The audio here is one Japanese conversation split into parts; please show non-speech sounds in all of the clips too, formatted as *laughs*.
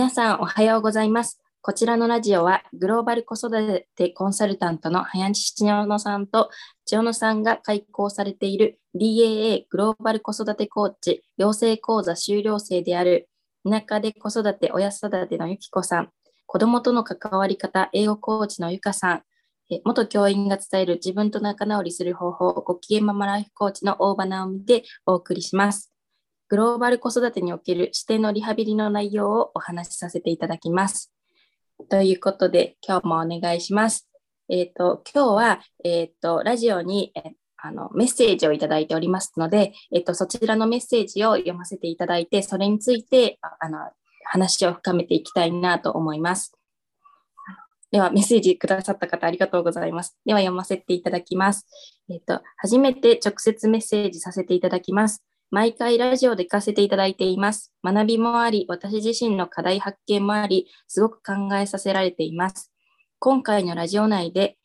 皆さんおはようございます。こちらのラジオはグローバル子育てコンサルタントの林七野さんと千代野さんが開講されている DAA グローバル子育てコーチ養成講座修了生である田舎で子育て親育てのゆきこさん、子供との関わり方英語コーチのゆかさん、元教員が伝える自分と仲直りする方法、ご機嫌ママライフコーチの大場直美でお送りします。グローバル子育てにおける視点のリハビリの内容をお話しさせていただきます。ということで、今日もお願いします。えっ、ー、と、今日は、えっ、ー、と、ラジオに、えあのメッセージをいただいておりますので、えっと、そちらのメッセージを読ませていただいて、それについてあの話を深めていきたいなと思います。では、メッセージくださった方ありがとうございます。では、読ませていただきます。えっと、初めて直接メッセージさせていただきます。毎回ラジオで聞かせていただいています。学びもあり、私自身の課題発見もあり、すごく考えさせられています。今回のラジオ内で、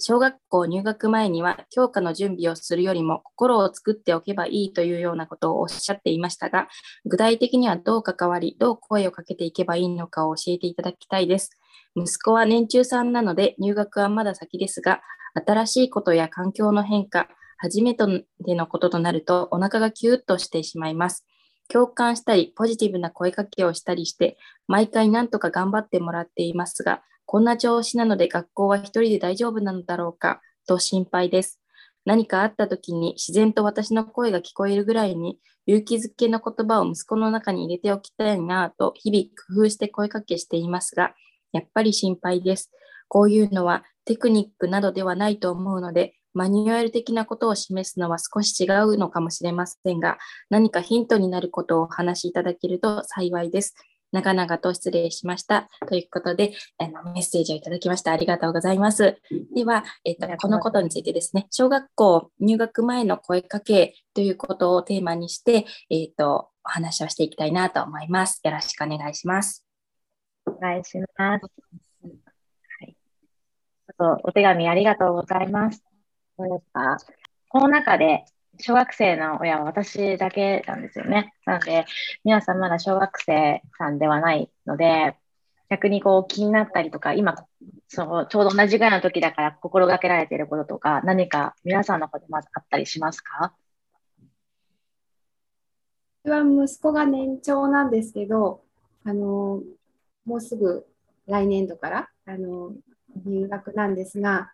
小学校入学前には教科の準備をするよりも心を作っておけばいいというようなことをおっしゃっていましたが、具体的にはどう関わり、どう声をかけていけばいいのかを教えていただきたいです。息子は年中さんなので入学はまだ先ですが、新しいことや環境の変化、初めてのこととなるとお腹がキューッとしてしまいます。共感したり、ポジティブな声かけをしたりして、毎回何とか頑張ってもらっていますが、こんな調子なので学校は一人で大丈夫なのだろうか、と心配です。何かあった時に自然と私の声が聞こえるぐらいに勇気づけの言葉を息子の中に入れておきたいなと日々工夫して声かけしていますが、やっぱり心配です。こういうのはテクニックなどではないと思うので、マニュアル的なことを示すのは少し違うのかもしれませんが、何かヒントになることをお話しいただけると幸いです。長々と失礼しました。ということで、あのメッセージをいただきました。ありがとうございます。では、えっと、このことについてですね、小学校入学前の声かけということをテーマにして、えっと、お話をしていきたいなと思います。よろしくお願いします。お願いします。はい、ちょっとお手紙ありがとうございます。どうですかこの中で、小学生の親は私だけなんですよね。なので、皆さんまだ小学生さんではないので、逆にこう気になったりとか、今、そのちょうど同じぐらいの時だから心がけられていることとか、何か皆さんの方でまずあったりしますか？は息子が年長なんですけど、あのもうすぐ来年度からあの入学なんですが、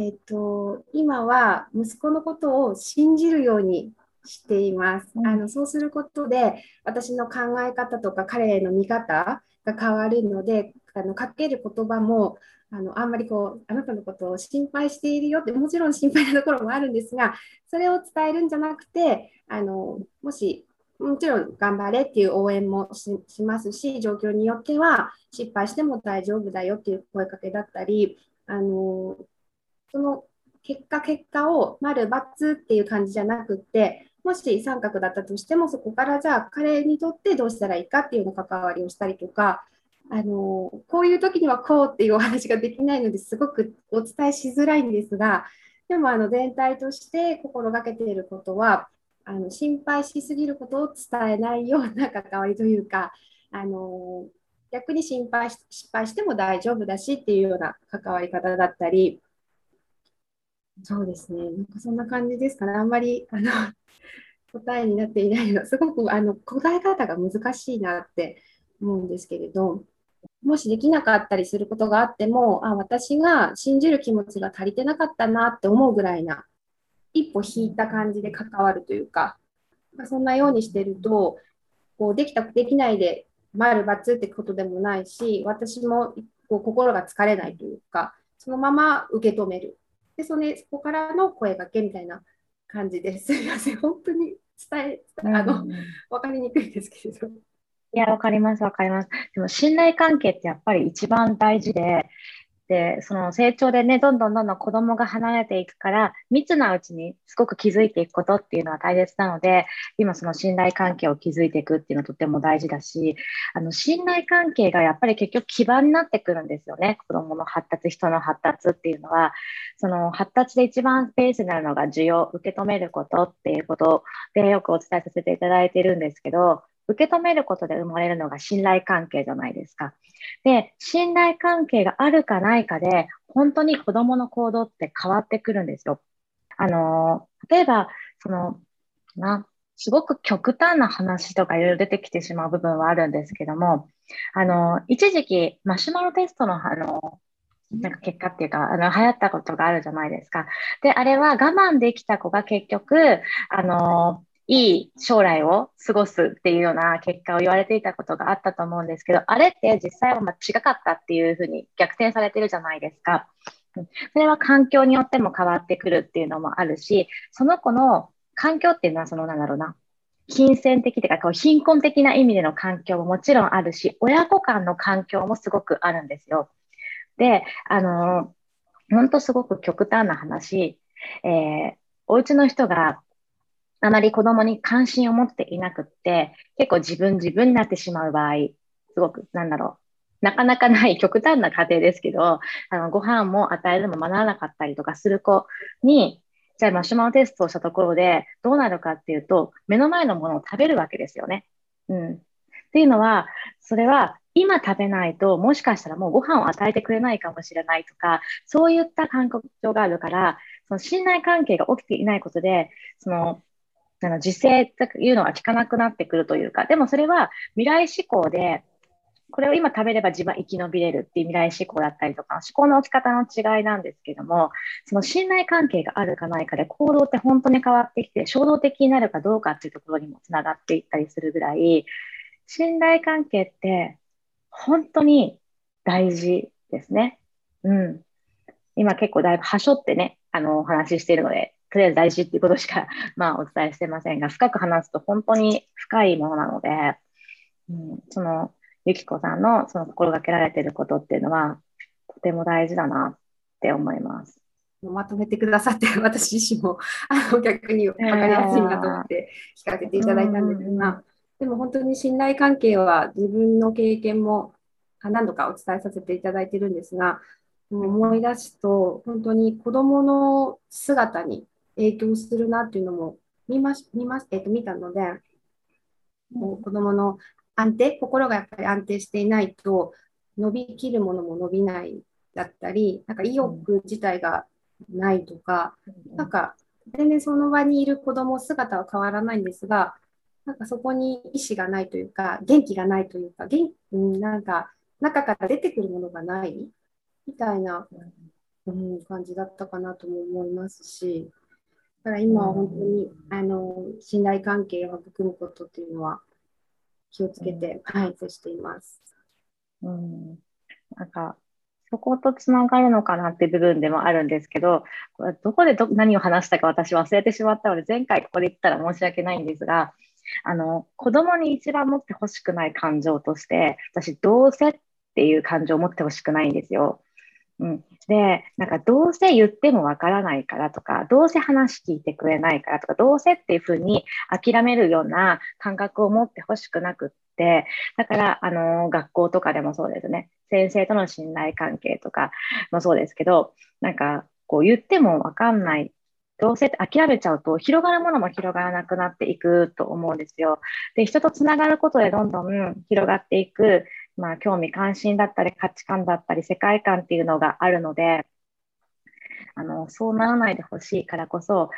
えっと、今は息子のことを信じるようにしています。あのそうすることで私の考え方とか彼への見方が変わるのであのかける言葉もあのあんまりこうあなたのことを心配しているよってもちろん心配なところもあるんですがそれを伝えるんじゃなくてあのもしもちろん頑張れっていう応援もしますし状況によっては失敗しても大丈夫だよっていう声かけだったりあのその結果結果を丸×っていう感じじゃなくってもし三角だったとしてもそこからじゃあ彼にとってどうしたらいいかっていうの関わりをしたりとかあのこういう時にはこうっていうお話ができないのですごくお伝えしづらいんですがでもあの全体として心がけていることはあの心配しすぎることを伝えないような関わりというかあの逆に心配失敗しても大丈夫だしっていうような関わり方だったりそうですね。なんかそんな感じですかね。あんまりあの *laughs* 答えになっていないのすごくあの答え方が難しいなって思うんですけれど、もしできなかったりすることがあっても、あ私が信じる気持ちが足りてなかったなって思うぐらいな、一歩引いた感じで関わるというか、そんなようにしてると、こうできた、できないで丸×ってことでもないし、私もこう心が疲れないというか、そのまま受け止める。でそれそこからの声がけみたいな感じですみません本当に伝えあの、うん、分かりにくいですけれど。いや、わかります、わかります。でも信頼関係ってやっぱり一番大事で、で、その成長でね、どんどんどんどん子供が離れていくから、密なうちにすごく気づいていくことっていうのは大切なので、今その信頼関係を築いていくっていうのはとても大事だし、あの、信頼関係がやっぱり結局基盤になってくるんですよね。子供の発達、人の発達っていうのは、その発達で一番ペースになるのが需要、受け止めることっていうことでよくお伝えさせていただいてるんですけど、受け止めることで生まれるのが信頼関係じゃないですか。で、信頼関係があるかないかで、本当に子供の行動って変わってくるんですよ。あの、例えば、その、な、すごく極端な話とかいろいろ出てきてしまう部分はあるんですけども、あの、一時期マシュマロテストの、あの、なんか結果っていうか、あの、流行ったことがあるじゃないですか。で、あれは我慢できた子が結局、あの、いい将来を過ごすっていうような結果を言われていたことがあったと思うんですけど、あれって実際はま違かったっていうふうに逆転されてるじゃないですか。それは環境によっても変わってくるっていうのもあるし、その子の環境っていうのはそのなんだろうな、金銭的というかこう貧困的な意味での環境ももちろんあるし、親子間の環境もすごくあるんですよ。で、あの本当すごく極端な話、えー、お家の人があまり子供に関心を持っていなくって、結構自分自分になってしまう場合、すごく、なんだろう、なかなかない極端な家庭ですけど、あのご飯も与えるのも学ばなかったりとかする子に、じゃあマシュマロテストをしたところでどうなるかっていうと、目の前のものを食べるわけですよね。うん。っていうのは、それは今食べないと、もしかしたらもうご飯を与えてくれないかもしれないとか、そういった感覚があるから、その信頼関係が起きていないことで、そのあの自制というのは効かなくなってくるというか、でもそれは未来志向で、これを今食べれば自分は生き延びれるっていう未来志向だったりとか、思考の置き方の違いなんですけども、その信頼関係があるかないかで行動って本当に変わってきて、衝動的になるかどうかっていうところにもつながっていったりするぐらい、信頼関係って本当に大事ですね。うん。今結構だいぶはしょってね、あの、お話ししているので、とりあえず大事っていうことしか、*laughs* まあ、お伝えしてませんが、深く話すと本当に深いものなので、うん、その、ゆきこさんのその心がけられていることっていうのは、とても大事だなって思います。まとめてくださって、*laughs* 私自身もあの逆に分かりやすいなと思って聞かせていただいたんですが、でも本当に信頼関係は自分の経験も何度かお伝えさせていただいてるんですが、思い出すと、本当に子供の姿に影響するなっていうのも見ま見ます、えー、と見たので、もう子供の安定、心がやっぱり安定していないと、伸びきるものも伸びないだったり、なんか意欲自体がないとか、なんか全然その場にいる子供姿は変わらないんですが、なんかそこに意志がないというか、元気がないというか、元なんか中から出てくるものがないみたいな、うん、感じだったかなとも思いますし、だから今は本当に、あの信頼関係を育むことっていうのは気をつけて、はい、接しています。うん、なんかそことつながるのかなって部分でもあるんですけど、これどこでど何を話したか私忘れてしまったので、前回ここで言ったら申し訳ないんですが、あの子供に一番持ってほしくない感情として、私、どうせっていう感情を持ってほしくないんですよ。うん、で、なんかどうせ言ってもわからないからとか、どうせ話聞いてくれないからとか、どうせっていうふうに諦めるような感覚を持ってほしくなくって、だから、あの、学校とかでもそうですね、先生との信頼関係とかもそうですけど、なんかこう言ってもわかんない。どうせ諦めちゃうと広がるものも広がらなくなっていくと思うんですよ。で、人とつながることでどんどん広がっていくまあ、興味関心だったり価値観だったり世界観っていうのがあるのであのそうならないでほしいからこそ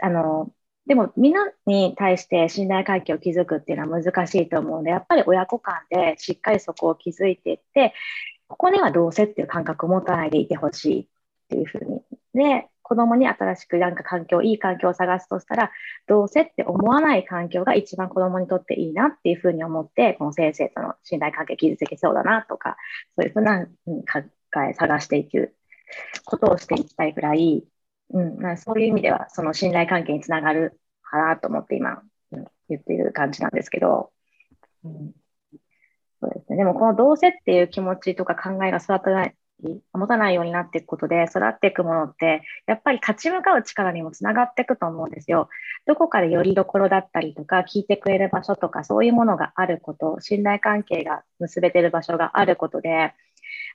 あのでもみんなに対して信頼関係を築くっていうのは難しいと思うのでやっぱり親子間でしっかりそこを築いていってここにはどうせっていう感覚を持たないでいてほしいっていうふうに。で子供に新しくなんか環境、いい環境を探すとしたら、どうせって思わない環境が一番子供にとっていいなっていうふうに思って、この先生との信頼関係築けそうだなとか、そういうふうな考え、探していくことをしていきたいぐらい、うん、そういう意味では、その信頼関係につながるかなと思って今、うん、言っている感じなんですけど、うん、そうですね。でも、このどうせっていう気持ちとか考えが育たない持たないようになっていくことで育っていくものってやっぱり立ち向かう力にもつながっていくと思うんですよ。どこかでよりどころだったりとか聞いてくれる場所とかそういうものがあること信頼関係が結べてる場所があることで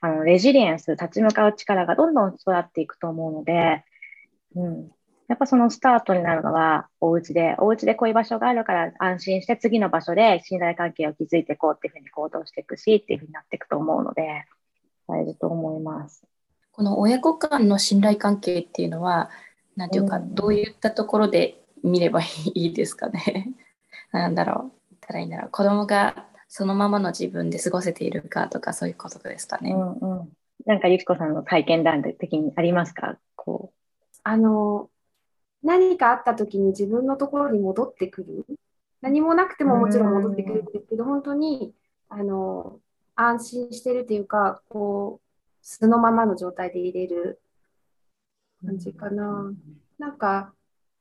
あのレジリエンス立ち向かう力がどんどん育っていくと思うので、うん、やっぱそのスタートになるのはお家で、お家でこういう場所があるから安心して次の場所で信頼関係を築いていこうっていうふうに行動していくしっていうふうになっていくと思うので、大事と思います。この親子間の信頼関係っていうのは、なんていうか、どういったところで見ればいいですかね？*laughs* なんだろう、言ったらいいんだろう。子供がそのままの自分で過ごせているかとか、そういうことですかね。うんうん、なんかゆきこさんの体験談的にありますか？こうあの何かあった時に自分のところに戻ってくる何もなくてももちろん戻ってくるんですけど本当にあの安心してるというかこう素のままの状態で入れる感じかな。なんか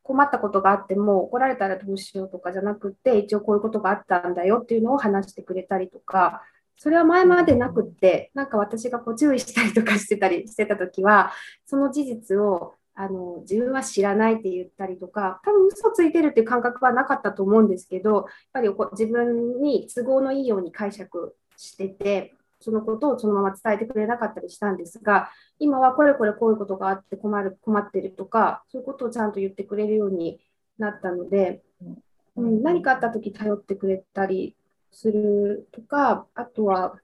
困ったことがあっても怒られたらどうしようとかじゃなくて一応こういうことがあったんだよっていうのを話してくれたりとかそれは前までなくってなんか私がこう注意したりとかしてたり *laughs* してた時はその事実をあの自分は知らないって言ったりとか多分嘘ついてるっていう感覚はなかったと思うんですけどやっぱり自分に都合のいいように解釈しててそのことをそのまま伝えてくれなかったりしたんですが今はこれこれこういうことがあって困る困ってるとかそういうことをちゃんと言ってくれるようになったので、うん、何かあった時頼ってくれたりするとかあとは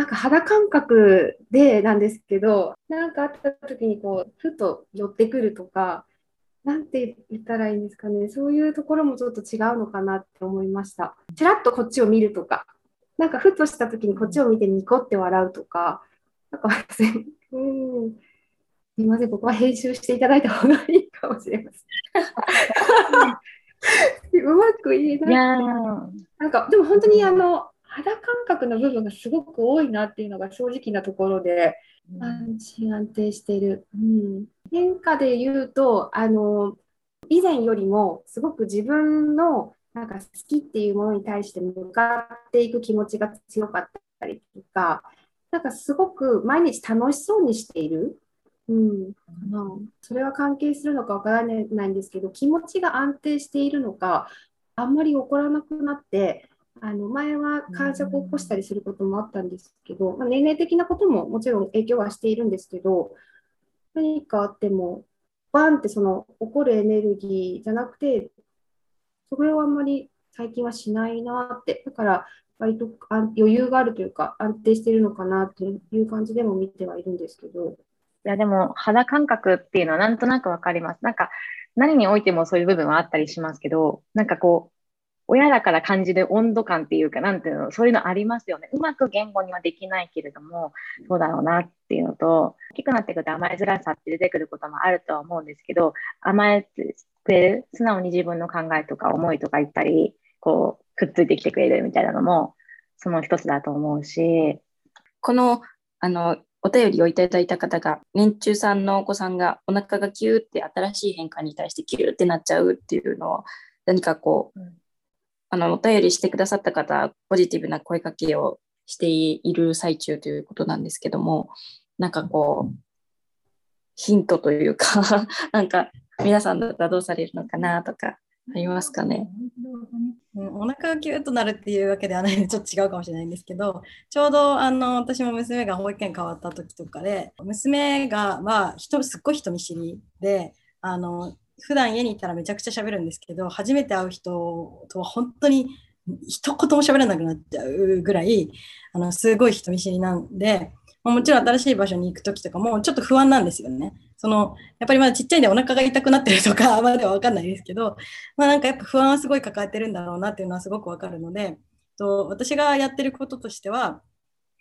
なんか肌感覚でなんですけど、なんかあった時にこう、ふと寄ってくるとか、なんて言ったらいいんですかね、そういうところもちょっと違うのかなって思いました。ちらっとこっちを見るとか、なんかふとした時にこっちを見てニコって笑うとか、なんか、うん、すみません、ここは編集していただいた方がいいかもしれません。うまく言えない。なんか、でも本当にあの、肌感覚の部分がすごく多いなっていうのが正直なところで、安心安定している、うん、変化で言うとあの以前よりもすごく自分のなんか好きっていうものに対して向かっていく気持ちが強かったりとかなんかすごく毎日楽しそうにしている、うん、それは関係するのかわからないんですけど気持ちが安定しているのかあんまり起こらなくなってあの前は感触を起こしたりすることもあったんですけど、まあ、年齢的なことももちろん影響はしているんですけど、何かあっても、バンってその起こるエネルギーじゃなくて、それをあんまり最近はしないなって、だから割と余裕があるというか、安定してるのかなという感じでも見てはいるんですけど。いやでも肌感覚っていうのはなんとなくわかります。なんか何においてもそういう部分はあったりしますけど、なんかこう親だから感じる温度感っていうか、なんていうの、そういうのありますよね。うまく言語にはできないけれども、そうだろうなっていうのと、大きくなってくると甘えづらさって出てくることもあるとは思うんですけど、甘えてくれる、素直に自分の考えとか思いとか言ったり、こう、くっついてきてくれるみたいなのも、その一つだと思うし。この、あの、お便りをいただいた方が、年中さんのお子さんがお腹がキューって新しい変化に対してキューってなっちゃうっていうのを、何かこう、あの、お便りしてくださった方、ポジティブな声かけをしている最中ということなんですけども、なんかこう、ヒントというか *laughs* なんか皆さんだったらどうされるのかなとかありますかね？うん、お腹がキューッとなるっていうわけではないのでちょっと違うかもしれないんですけどちょうどあの私も娘が保育園変わった時とかで娘がは人すっごい人見知りであの普段家にいたらめちゃくちゃ喋るんですけど初めて会う人とは本当に一言も喋らなくなっちゃうぐらいあのすごい人見知りなんで、ま、もちろん新しい場所に行く時とかもちょっと不安なんですよね。そのやっぱりまだちっちゃいんでお腹が痛くなってるとか *laughs* までは分かんないですけど、まあ、なんかやっぱ不安はすごい抱えてるんだろうなっていうのはすごく分かるのでと私がやってることとしては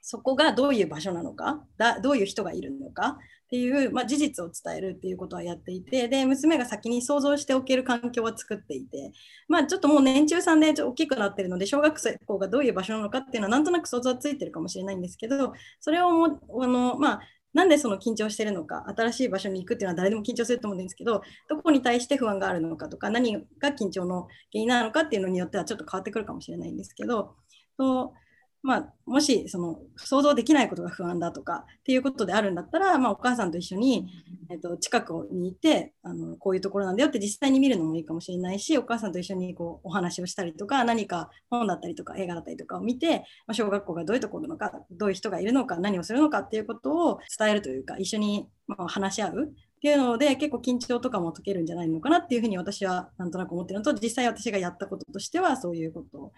そこがどういう場所なのかだどういう人がいるのかっていう、まあ、事実を伝えるっていうことはやっていてで娘が先に想像しておける環境は作っていて、まあ、ちょっともう年中さんで大きくなってるので小学校がどういう場所なのかっていうのはなんとなく想像はついてるかもしれないんですけどそれをもあの、まあ、なんでその緊張してるのか、新しい場所に行くっていうのは誰でも緊張すると思うんですけど、どこに対して不安があるのかとか、何が緊張の原因なのかっていうのによってはちょっと変わってくるかもしれないんですけど、とまあ、もしその想像できないことが不安だとかっていうことであるんだったら、まあ、お母さんと一緒に、えっと、近くにいてあのこういうところなんだよって実際に見るのもいいかもしれないしお母さんと一緒にこうお話をしたりとか何か本だったりとか映画だったりとかを見て、まあ、小学校がどういうところなのかどういう人がいるのか何をするのかっていうことを伝えるというか一緒にま話し合うっていうので結構緊張とかも解けるんじゃないのかなっていうふうに私はなんとなく思ってるのと実際私がやったこととしてはそういうことを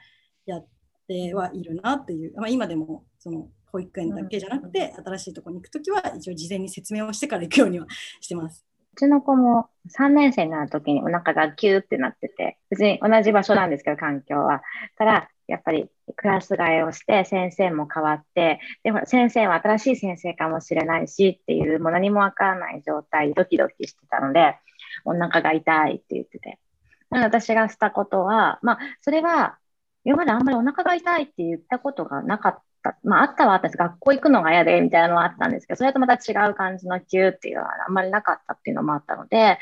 やってはいるなっていう、まあ、今でもその保育園だけじゃなくて、新しいところに行くときは一応事前に説明をしてから行くようにはしてます。うちの子も3年生になるときにお腹がキューってなってて、別に同じ場所なんですけど、環境は。たら、やっぱりクラス替えをして先生も変わって、でも先生は新しい先生かもしれないしっていう、もう何もわからない状態、ドキドキしてたので、お腹が痛いって言ってて。私がしたことは、まあ、それは、今まであんまりお腹が痛いって言ったことがなかった。まあ、あったはあったです。学校行くのが嫌で、みたいなのはあったんですけど、それとまた違う感じの急っていうのはあんまりなかったっていうのもあったので、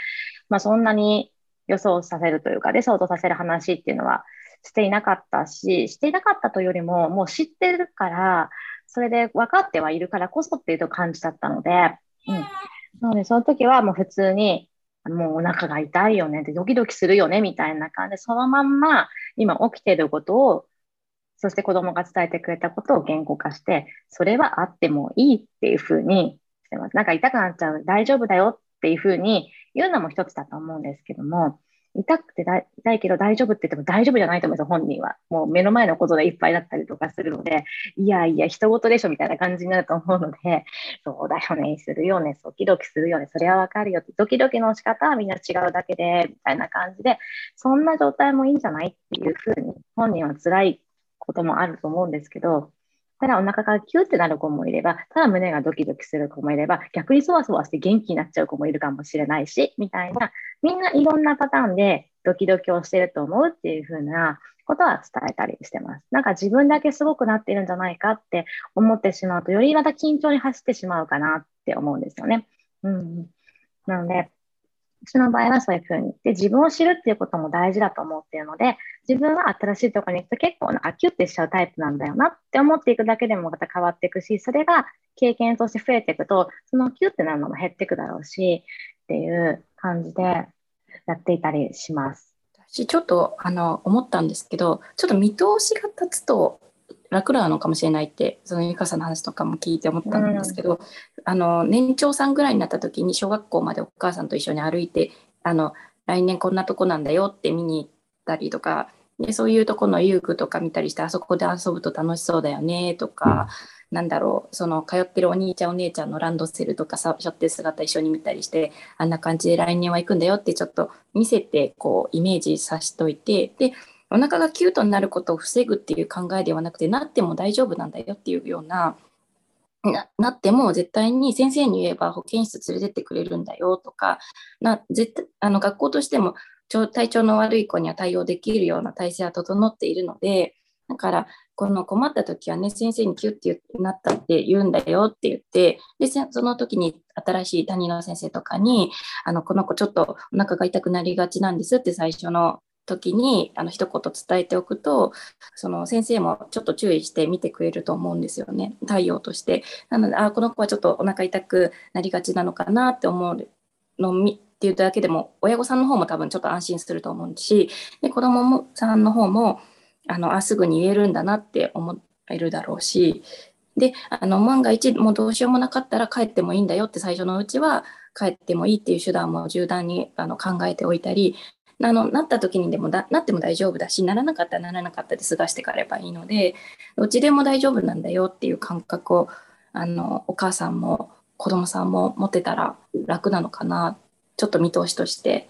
まあ、そんなに予想させるというか、で、想像させる話っていうのはしていなかったし、していなかったというよりも、もう知ってるから、それで分かってはいるからこそっていうと感じだったので、うん。なので、その時はもう普通に、もうお腹が痛いよねって、ドキドキするよねみたいな感じで、そのまんま今起きていることを、そして子供が伝えてくれたことを言語化して、それはあってもいいっていうふうにしてます。なんか痛くなっちゃう、大丈夫だよっていうふうに言うのも一つだと思うんですけども、痛くて痛いけど大丈夫って言っても大丈夫じゃないと思うんです、本人は。もう目の前のことでいっぱいだったりとかするので、いやいや、人事でしょみたいな感じになると思うので、*laughs* そうだよね、するよね、ドキドキするよね、それはわかるよって、ドキドキの仕方はみんな違うだけで、みたいな感じで、そんな状態もいいんじゃないっていうふうに、本人は辛いこともあると思うんですけど、ただお腹がキューってなる子もいれば、ただ胸がドキドキする子もいれば、逆にそわそわして元気になっちゃう子もいるかもしれないし、みたいな、みんないろんなパターンでドキドキをしてると思うっていう風なことは伝えたりしてます。なんか自分だけすごくなってるんじゃないかって思ってしまうと、よりまた緊張に走ってしまうかなって思うんですよね。うん。なので、私の場合はそういうふうに。で、自分を知るっていうことも大事だと思っているので、自分は新しいところに行くと結構なアキュってしちゃうタイプなんだよなって思っていくだけでもまた変わっていくし、それが経験として増えていくと、そのキュってなるのも減っていくだろうし、っていう感じでやっていたりします。私ちょっとあの思ったんですけど、ちょっと見通しが立つと楽なのかもしれないってそのゆかさんの話とかも聞いて思ったんですけど、うん、あの年長さんぐらいになった時に小学校までお母さんと一緒に歩いてあの来年こんなとこなんだよって見に行ったりとかでそういうとこの遊具とか見たりしてあそこで遊ぶと楽しそうだよねとか、うん、なんだろうその通ってるお兄ちゃんお姉ちゃんのランドセルとかさしょってる姿一緒に見たりしてあんな感じで来年は行くんだよってちょっと見せてこうイメージさしといてでお腹がキュートになることを防ぐっていう考えではなくてなっても大丈夫なんだよっていうようなななっても絶対に先生に言えば保健室連れてってくれるんだよとかな絶対あの学校としても体調の悪い子には対応できるような体制は整っているのでだからこの困った時はね先生にキュッてなったって言うんだよって言ってでその時に新しい担任の先生とかにあのこの子ちょっとお腹が痛くなりがちなんですって最初の時にあの一言伝えておくとその先生もちょっと注意して見てくれると思うんですよね対応として。なのであこの子はちょっとお腹痛くなりがちなのかなって思うのみっていうだけでも親御さんの方も多分ちょっと安心すると思うしで子どもさんの方もあのあすぐに言えるんだなって思えるだろうしであの万が一もうどうしようもなかったら帰ってもいいんだよって最初のうちは帰ってもいいっていう手段も柔軟にあの考えておいたりあのなった時にでもだなっても大丈夫だしならなかったらならなかったで過ごしてかればいいのでどっちでも大丈夫なんだよっていう感覚をあのお母さんも子供さんも持てたら楽なのかなちょっと見通しとして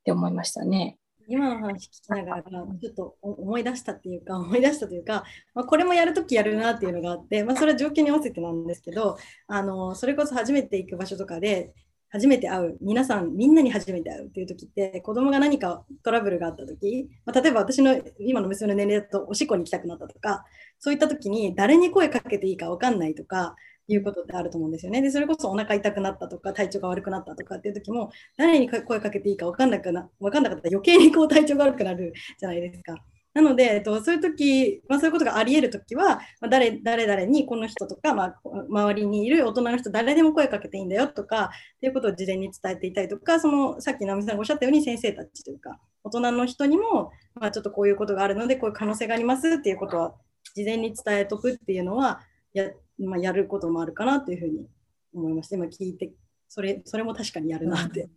って思いましたね。今の話聞きながらちょっと思い出したっていうか思い出したというか、まあ、これもやるときやるなっていうのがあって、まあ、それは条件に合わせてなんですけどあのそれこそ初めて行く場所とかで初めて会う、皆さん、みんなに初めて会うっていう時って、子供が何かトラブルがあった時、まあ、例えば私の今の娘の年齢だとおしっこに行きたくなったとか、そういった時に誰に声かけていいか分かんないとか、いうことってあると思うんですよね。で、それこそお腹痛くなったとか、体調が悪くなったとかっていう時も、誰に声かけていいか分かんなくな分かんなかったら余計にこう体調が悪くなるじゃないですか。なので、えっと、そういう時、まあ、そういうことがあり得る時は、まあ、誰誰々にこの人とか、まあ、周りにいる大人の人誰でも声かけていいんだよとかっていうことを事前に伝えていたりとかそのさっき直美さんがおっしゃったように先生たちというか大人の人にも、まあ、ちょっとこういうことがあるのでこういう可能性がありますっていうことは事前に伝えとくっていうのはや,、まあ、やることもあるかなというふうに思いました今聞いてそれそれも確かにやるなって。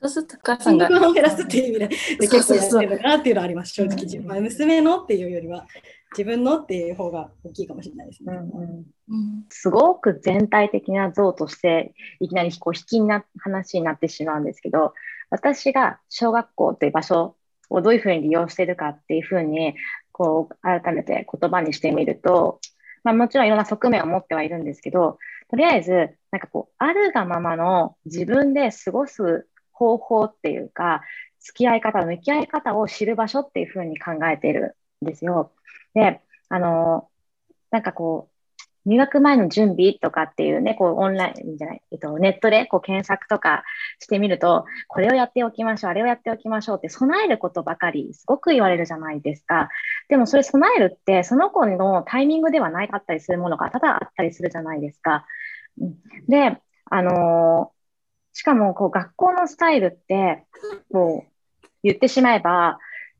そうするとお母さんが、を減らすっていう意味でで結構やってるなっていうのはあります、正直自分。まあ、娘のっていうよりは、自分のっていう方が大きいかもしれないですね。うんうん。うん。すごく全体的な像としていきなりこう引きな話になってしまうんですけど私が小学校という場所をどういうふうに利用しているかっていうふうにこう改めて言葉にしてみると、まあ、もちろんいろんな側面を持ってはいるんですけどとりあえずなんかこうあるがままの自分で過ごす方法っていうか付き合い方向き合い方を知る場所っていうふうに考えているんですよ。であのなんかこう入学前の準備とかっていうね、こうオンラインじゃない、えっと、ネットでこう検索とかしてみると、これをやっておきましょう、あれをやっておきましょうって備えることばかりすごく言われるじゃないですか。でもそれ備えるって、その子のタイミングではないかったりするものがただあったりするじゃないですか。で、あのしかもこう学校のスタイルって、こう言ってしまえば、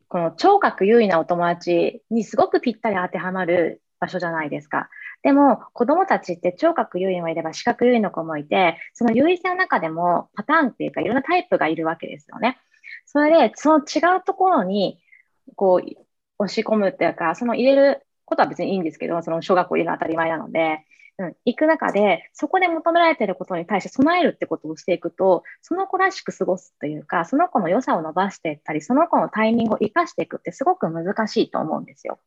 この聴覚優位なお友達にすごくぴったり当てはまる場所じゃないですか。でも子供たちって聴覚優位もいれば視覚優位の子もいて、その優位性の中でもパターンっていうかいろんなタイプがいるわけですよね。それで、その違うところにこう押し込むっていうか、その入れることは別にいいんですけど、その小学校入れるの当たり前なので、うん、行く中で、そこで求められてることに対して備えるってことをしていくと、その子らしく過ごすというか、その子の良さを伸ばしていったり、その子のタイミングを生かしていくってすごく難しいと思うんですよ。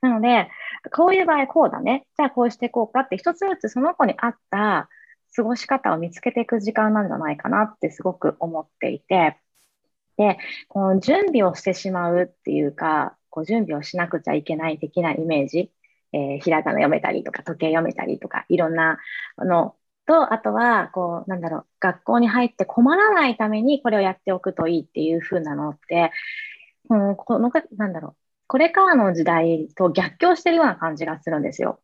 なので、こういう場合こうだね。じゃあこうしていこうかって一つずつその子に合った過ごし方を見つけていく時間なんじゃないかなってすごく思っていて、で、この準備をしてしまうっていうか、こう準備をしなくちゃいけない的なイメージ、えーひらがな読めたりとか、時計読めたりとか、いろんなのと、あとは、こう、なんだろう、学校に入って困らないためにこれをやっておくといいっていう風なのって、うん、この、なんだろう、これからの時代と逆境してるような感じがするんですよ。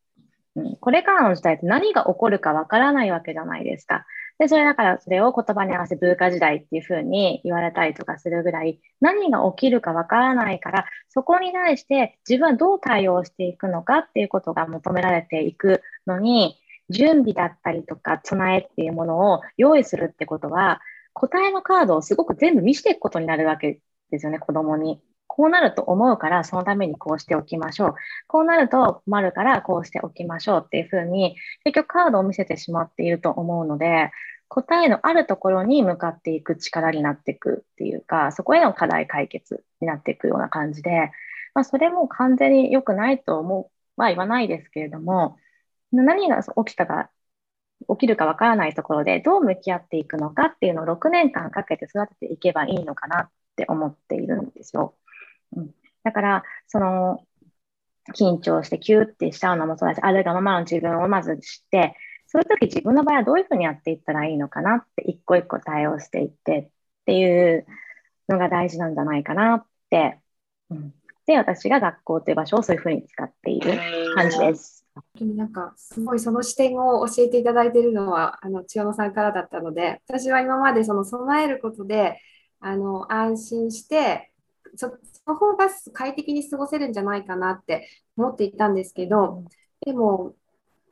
うん、これからの時代って何が起こるかわからないわけじゃないですか。で、それだからそれを言葉に合わせ文化時代っていうふうに言われたりとかするぐらい、何が起きるかわからないから、そこに対して自分はどう対応していくのかっていうことが求められていくのに、準備だったりとか備えっていうものを用意するってことは、答えのカードをすごく全部見せていくことになるわけですよね、子供に。こうなると思うから、そのためにこうしておきましょう。こうなると困るから、こうしておきましょうっていうふうに、結局カードを見せてしまっていると思うので、答えのあるところに向かっていく力になっていくっていうか、そこへの課題解決になっていくような感じで、まあ、それも完全に良くないと思うは言わないですけれども、何が起きたか、起きるかわからないところでどう向き合っていくのかっていうのを6年間かけて育てていけばいいのかなって思っているんですよ。うん、だから、その、緊張してキューってしちゃうのもそうだし、あるがままの自分をまず知って、そういう時自分の場合はどういうふうにやっていったらいいのかなって、一個一個対応していってっていうのが大事なんじゃないかなって。うん、で、私が学校という場所をそういうふうに使っている感じです。本当になんかすごいその視点を教えていただいているのはあの千代野さんからだったので私は今までその備えることであの安心してそその方が快適に過ごせるんじゃないかなって思っていたんですけどでも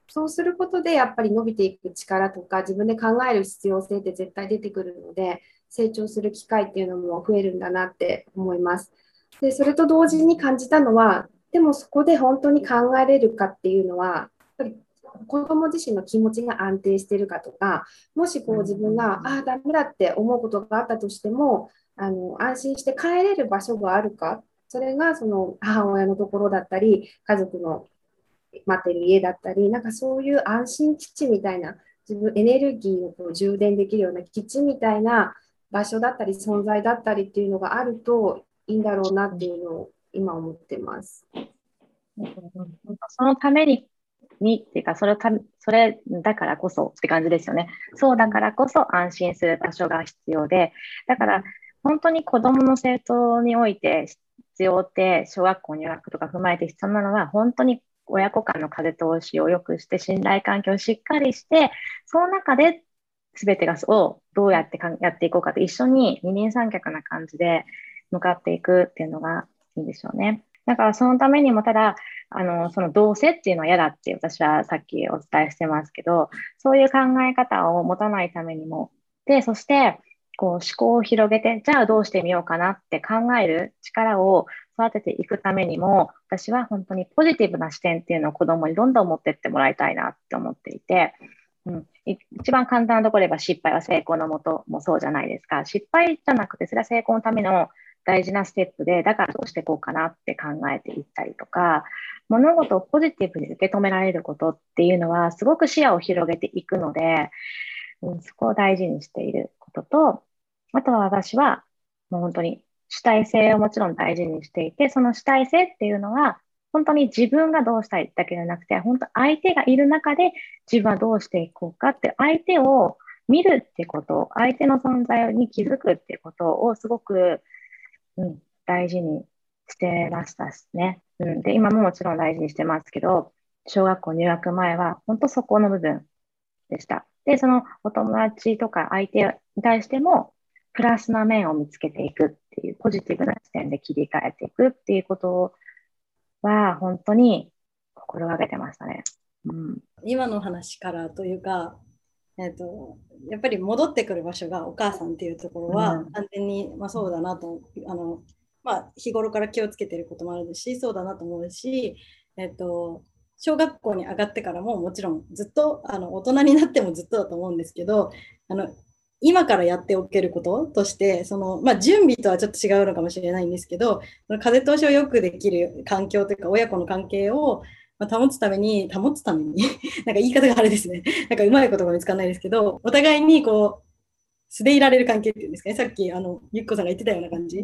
そうすることでやっぱり伸びていく力とか自分で考える必要性って絶対出てくるので成長する機会っていうのも増えるんだなって思います。でそれと同時に感じたのはでもそこで本当に考えれるかっていうのは、やっぱり子供自身の気持ちが安定してるかとか、もしこう自分が、ああ、ダメだって思うことがあったとしても、あの安心して帰れる場所があるか、それがその母親のところだったり、家族の待ってる家だったり、なんかそういう安心基地みたいな、自分エネルギーをこう充電できるような基地みたいな場所だったり、存在だったりっていうのがあるといいんだろうなっていうのを今思ってます。そのためににっていうかそれたそれだからこそって感じですよね。そうだからこそ安心する場所が必要で、だから本当に子どもの成長において必要って小学校入学とか踏まえて必要なのは本当に親子間の風通しを良くして信頼関係をしっかりしてその中で全てがをどうやってかやっていこうかって一緒に二人三脚な感じで向かっていくっていうのがいいんでしょうね。だからそのためにもただあの、そのどうせっていうのは嫌だって私はさっきお伝えしてますけど、そういう考え方を持たないためにも、で、そして、こう思考を広げて、じゃあどうしてみようかなって考える力を育てていくためにも、私は本当にポジティブな視点っていうのを子供にどんどん持ってってもらいたいなって思っていて、うん、一番簡単なところで言えば失敗は成功のもともそうじゃないですか。失敗じゃなくて、それは成功のための大事なステップで、だからどうしていこうかなって考えていったりとか、物事をポジティブに受け止められることっていうのは、すごく視野を広げていくので、うん、そこを大事にしていることと、あとは私は、もう本当に主体性をもちろん大事にしていて、その主体性っていうのは、本当に自分がどうしたいだけじゃなくて、本当相手がいる中で自分はどうしていこうかって、相手を見るってこと、相手の存在に気づくってことをすごく、うん、大事にしてましたしね。うん、で、今ももちろん大事にしてますけど、小学校入学前は本当そこの部分でした。で、そのお友達とか相手に対しても、プラスな面を見つけていくっていう、ポジティブな視点で切り替えていくっていうことは、本当に心がけてましたね。うん、今の話からというか、えーと、やっぱり戻ってくる場所がお母さんっていうところは、完全に、まあ、そうだなとあの、まあ、日頃から気をつけてることもあるしそうだなと思うし、えーと小学校に上がってからももちろんずっとあの大人になってもずっとだと思うんですけどあの今からやっておけることとして、その、まあ、準備とはちょっと違うのかもしれないんですけど、その風通しをよくできる環境というか、親子の関係を保つために、保つために *laughs* なんか言い方があれですね。*laughs* なんかうまいことが見つかんないですけど、お互いにこう、素でいられる関係っていうんですかね。さっき、あの、ゆっこさんが言ってたような感じ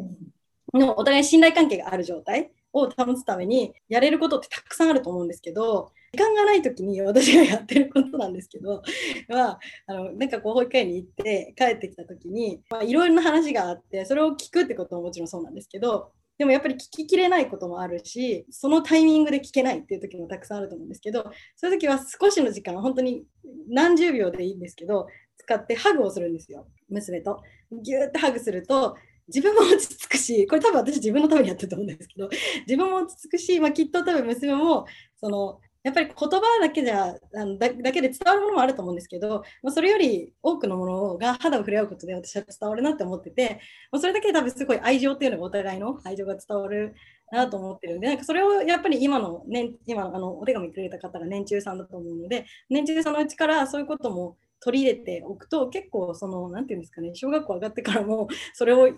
の、お互い信頼関係がある状態を保つために、やれることってたくさんあると思うんですけど、時間がない時に私がやってることなんですけど、*laughs* まあ、あのなんかこう保育園に行って帰ってきた時にいろいろな話があってそれを聞くってことももちろんそうなんですけどでもやっぱり聞ききれないこともあるしそのタイミングで聞けないっていう時もたくさんあると思うんですけどそういう時は少しの時間本当に何十秒でいいんですけど使ってハグをするんですよ娘と。ギューってハグすると自分も落ち着くしこれ多分私自分のためにやってると思うんですけど自分も落ち着くし、まあ、きっと多分娘もそのやっぱり言葉だけじゃあのだだけで伝わるものもあると思うんですけど、まあ、それより多くのものが肌を触れ合うことで私は伝わるなって思ってて、まあ、それだけで多分すごい愛情っていうのがお互いの愛情が伝わるなと思ってるんで、なんかそれをやっぱり今の年、今あのお手紙くれた方が年中さんだと思うので、年中さんのうちからそういうことも取り入れておくと結構その何て言うんですかね小学校上がってからもそれを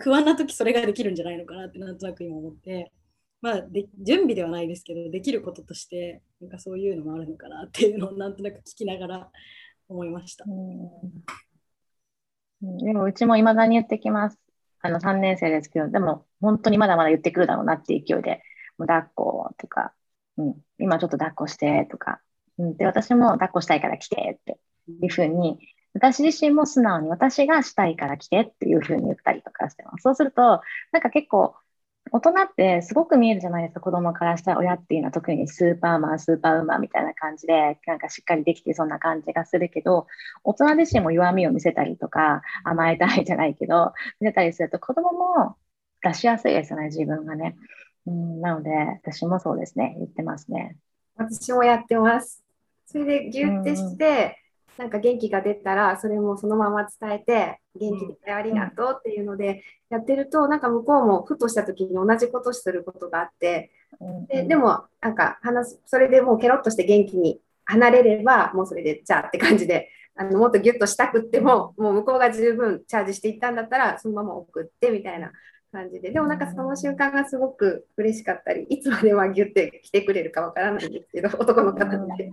不安な時それができるんじゃないのかなってなんとなく今思って。まあ、で準備ではないですけどできることとしてなんかそういうのもあるのかなっていうのをなんとなく聞きながら思いました。うん、でもうちもいまだに言ってきます。あの3年生ですけど、でも本当にまだまだ言ってくるだろうなっていう勢いで、もう抱っことか、うん、今ちょっと抱っこしてとか、うん、で私も抱っこしたいから来てっていうふうに、私自身も素直に私がしたいから来てっていうふうに言ったりとかしてます。そうすると、なんか結構大人ってすごく見えるじゃないですか、子供からしたら親っていうのは特にスーパーマン、スーパーウーマンみたいな感じで、なんかしっかりできてそうな感じがするけど、大人自身も弱みを見せたりとか、甘えたいじゃないけど、見せたりすると子供も出しやすいですよね、自分がね。うん、なので、私もそうですね、言ってますね。私もやってます。それでギュッてして、なんか元気が出たらそれもそのまま伝えて元気でありがとうっていうのでやってるとなんか向こうもふとした時に同じことすることがあってででもなんか話すそれでもうケロッとして元気に離れればもうそれでじゃあって感じであのもっとギュッとしたくってももう向こうが十分チャージしていったんだったらそのまま送ってみたいな感じで、でもなんかその瞬間がすごく嬉しかったり、いつまではギュって来てくれるかわからないんですけど、*laughs* 男の方で、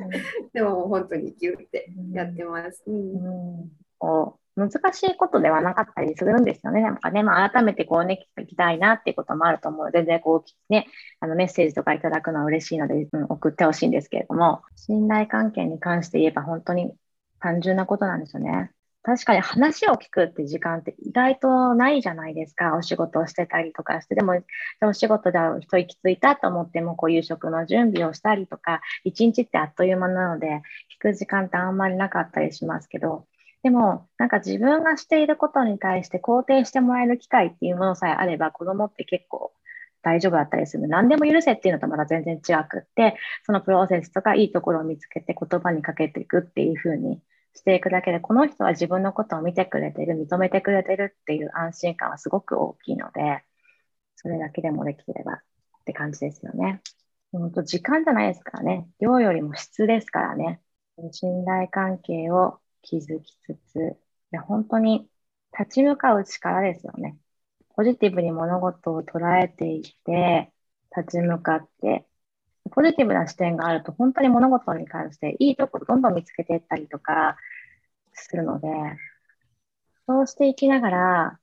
でも本当にギュってやってます。うん、うん。難しいことではなかったりするんですよね。なんかね、まあ、改めてこうね、聞きたいなっていうこともあると思う。全然こう、ね、あのメッセージとかいただくのは嬉しいので、うん、送ってほしいんですけれども、信頼関係に関して言えば本当に単純なことなんですよね。確かに話を聞くって時間って意外とないじゃないですか。お仕事をしてたりとかして。でも、お仕事で一息ついたと思っても、こう夕食の準備をしたりとか、一日ってあっという間なので、聞く時間ってあんまりなかったりしますけど、でも、なんか自分がしていることに対して肯定してもらえる機会っていうものさえあれば、子供って結構大丈夫だったりする何でも許せっていうのとまた全然違くって、そのプロセスとかいいところを見つけて言葉にかけていくっていう風にしていくだけで、この人は自分のことを見てくれてる、認めてくれてるっていう安心感はすごく大きいので、それだけでもできればって感じですよね。本当時間じゃないですからね。量よりも質ですからね。信頼関係を築きつつ、や本当に立ち向かう力ですよね。ポジティブに物事を捉えていって、立ち向かって、ポジティブな視点があると、本当に物事に関していいところどんどん見つけていったりとかするので、そうしていきながら、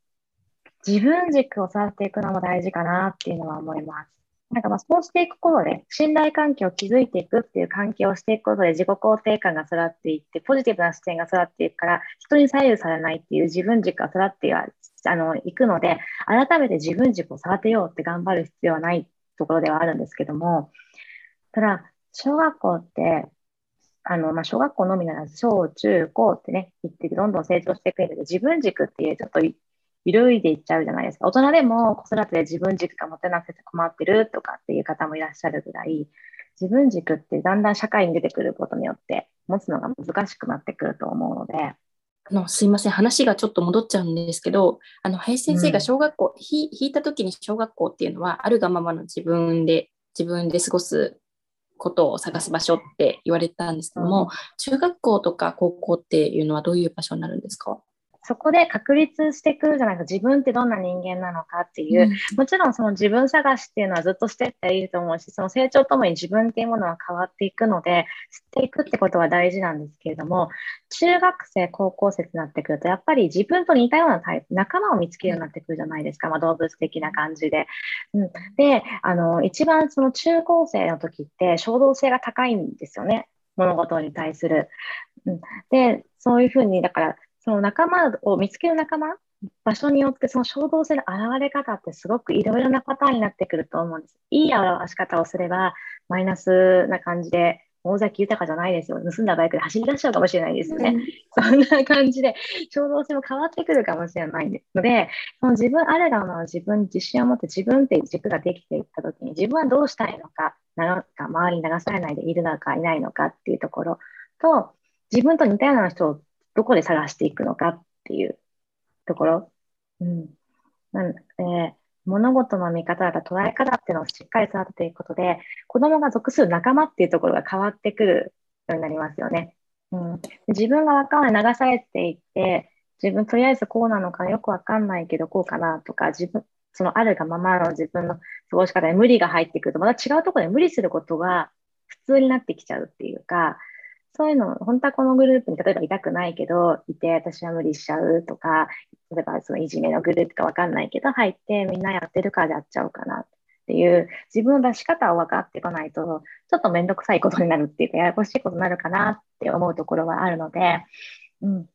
自分軸を触っていくのも大事かなっていうのは思います。なんかまあそうしていくことで、信頼関係を築いていくっていう関係をしていくことで自己肯定感が育っていって、ポジティブな視点が育っていくから、人に左右されないっていう自分軸が育ってあのいくので、改めて自分軸を育てようって頑張る必要はないところではあるんですけども、ただ、小学校って、あの、まあ、小学校のみならず、小中高ってね、言ってどんどん成長していくけど、自分軸っていうちょっと揺いでいっちゃうじゃないですか。大人でも子育てで自分軸が持てなくて困ってるとかっていう方もいらっしゃるぐらい、自分軸ってだんだん社会に出てくることによって持つのが難しくなってくると思うので。あのすいません、話がちょっと戻っちゃうんですけど、あの林先生が小学校、うん、引いた時に小学校っていうのは、あるがままの自分で、自分で過ごすことを探す場所って言われたんですけども、うん、中学校とか高校っていうのはどういう場所になるんですか？そこで確立してくるじゃないか、自分ってどんな人間なのかっていう、うん、もちろんその自分探しっていうのはずっとしてっていいと思うし、その成長ともに自分っていうものは変わっていくので、知っていくってことは大事なんですけれども、中学生、高校生になってくると、やっぱり自分と似たようなタイプ、仲間を見つけるようになってくるじゃないですか、まあ、動物的な感じで。うん、で、あの、一番その中高生の時って衝動性が高いんですよね。物事に対する。うん、で、そういうふうに、だから、その仲間を見つける仲間、場所によってその衝動性の現れ方ってすごくいろいろなパターンになってくると思うんです。いい表し方をすれば、マイナスな感じで、大崎豊じゃないですよ。盗んだバイクで走り出しちゃうかもしれないですよね。うん、そんな感じで、衝動性も変わってくるかもしれないので、その自分、あるがまま自分に自信を持って自分っていう軸ができていったときに、自分はどうしたいのか、なんか周りに流されないでいるのかいないのかっていうところと、自分と似たような人をどこで探していくのかっていうところ。うん。なんえー、物事の見方だ捉え方っていうのをしっかり育てていくことで、子供が属する仲間っていうところが変わってくるようになりますよね。うん、自分がわかんない、流されていって、自分とりあえずこうなのかよくわかんないけどこうかなとか、自分、そのあるがままの自分の過ごし方に無理が入ってくると、また違うところで無理することが普通になってきちゃうっていうか、そういうの、本当はこのグループに例えばいたくないけど、いて私は無理しちゃうとか、例えばそのいじめのグループかわかんないけど、入ってみんなやってるからやっちゃうかなっていう、自分の出し方を分かってこないと、ちょっとめんどくさいことになるっていうか、ややこしいことになるかなって思うところはあるので、うん。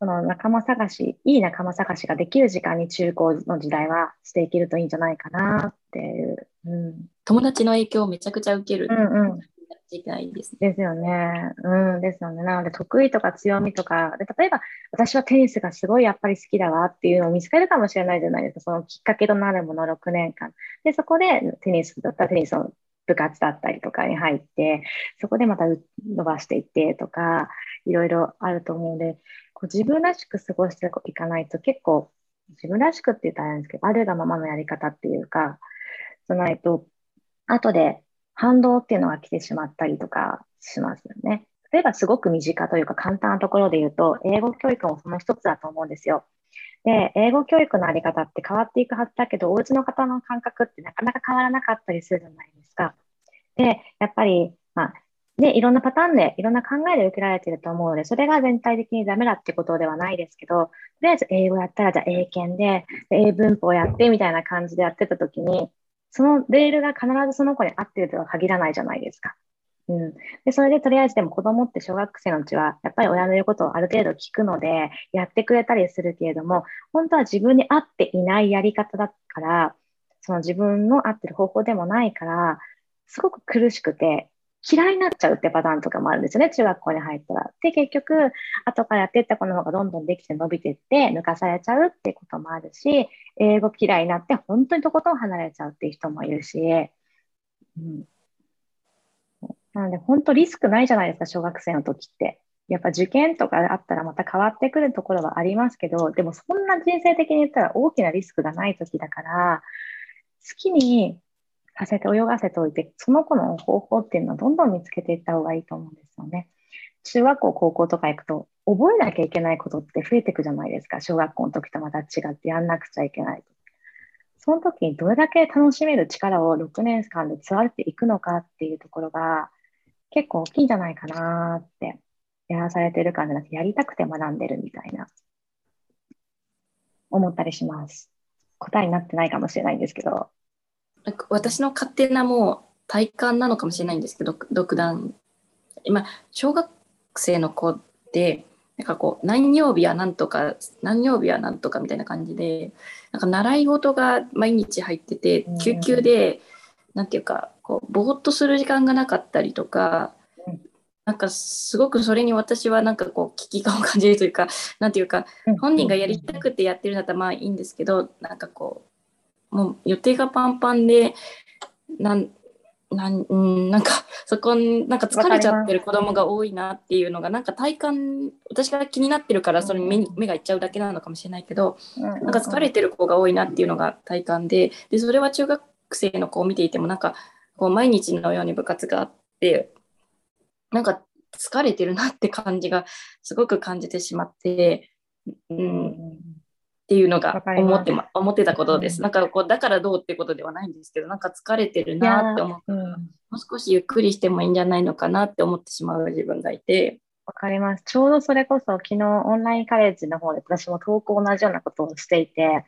その仲間探し、いい仲間探しができる時間に中高の時代はしていけるといいんじゃないかなっていう。うん、友達の影響をめちゃくちゃ受ける。うんうんいけないです、ね。ですよね。うん、ですよね。なので、得意とか強みとか、で例えば、私はテニスがすごいやっぱり好きだわっていうのを見つけるかもしれないじゃないですか。そのきっかけとなるもの6年間。で、そこでテニスだったらテニスの部活だったりとかに入って、そこでまた伸ばしていってとか、いろいろあると思うので、こう自分らしく過ごしていかないと結構、自分らしくって言ったらあれですけど、あるがままのやり方っていうか、じゃないと、後で反動っていうのが来てしまったりとかしますよね。例えばすごく身近というか簡単なところで言うと、英語教育もその一つだと思うんですよ。で、英語教育のあり方って変わっていくはずだけど、お家の方の感覚ってなかなか変わらなかったりするじゃないですか。で、やっぱり、まあ、で、いろんなパターンで、いろんな考えで受けられてると思うので、それが全体的にダメだってことではないですけど、とりあえず英語やったら、じゃあ英検で、英文法やってみたいな感じでやってたときに、そのレールが必ずその子に合ってるとは限らないじゃないですか。うん、でそれでとりあえずでも子供って小学生のうちはやっぱり親の言うことをある程度聞くのでやってくれたりするけれども本当は自分に合っていないやり方だからその自分の合ってる方法でもないからすごく苦しくて嫌いになっちゃうってパターンとかもあるんですよね、中学校に入ったら。で、結局、後からやっていった子の方がどんどんできて伸びていって、抜かされちゃうってこともあるし、英語嫌いになって本当にとことん離れちゃうっていう人もいるし、うん、なので本当リスクないじゃないですか、小学生の時って。やっぱ受験とかあったらまた変わってくるところはありますけど、でもそんな人生的に言ったら大きなリスクがない時だから、好きにさせて泳がせておいて、その子の方法っていうのはどんどん見つけていった方がいいと思うんですよね。中学校、高校とか行くと、覚えなきゃいけないことって増えていくじゃないですか。小学校の時とまた違ってやんなくちゃいけない。その時にどれだけ楽しめる力を6年間で積まれていくのかっていうところが結構大きいんじゃないかなってやらされてる感じなくてやりたくて学んでるみたいな思ったりします。答えになってないかもしれないんですけど。なんか私の勝手なもう体感なのかもしれないんですけど、独断。今、小学生の子って、なんかこう、何曜日は何とか、何曜日は何とかみたいな感じで、なんか習い事が毎日入ってて、救急で、なんていうか、こう、ぼーっとする時間がなかったりとか、なんかすごくそれに私はなんかこう危機感を感じるというか、なんていうか、本人がやりたくてやってるんだったらまあいいんですけど、なんかこう、もう予定がパンパンで、なんなんうんなんか *laughs* そこなんか疲れちゃってる子供が多いなっていうのがなんか体感私が気になってるからそれに目目がいっちゃうだけなのかもしれないけど、なんか疲れてる子が多いなっていうのが体感ででそれは中学生の子を見ていてもなんかこう毎日のように部活があってなんか疲れてるなって感じがすごく感じてしまって、うん、っていうのが思って,、ま、思ってたことです。なんかこうだからどうってことではないんですけど、なんか疲れてるなって思って、うん、もう少しゆっくりしてもいいんじゃないのかなって思ってしまう自分がいて。わかります。ちょうどそれこそ昨日オンラインカレッジの方で私も投稿同じようなことをしていて、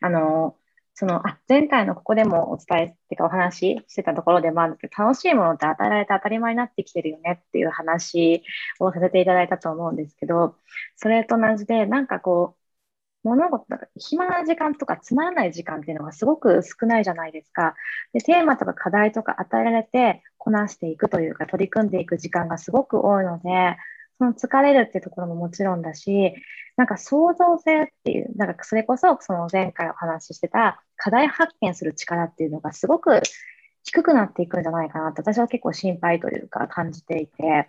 あの、そのあ前回のここでもお伝えっていうかお話ししてたところで、まあ、楽しいものって与えられて当たり前になってきてるよねっていう話をさせていただいたと思うんですけど、それと同じで、なんかこう、物事、暇な時間とかつまらない時間っていうのがすごく少ないじゃないですか。で、テーマとか課題とか与えられてこなしていくというか取り組んでいく時間がすごく多いので、その疲れるっていうところももちろんだし、なんか創造性っていう、なんかそれこそその前回お話ししてた課題発見する力っていうのがすごく低くなっていくんじゃないかなって私は結構心配というか感じていて、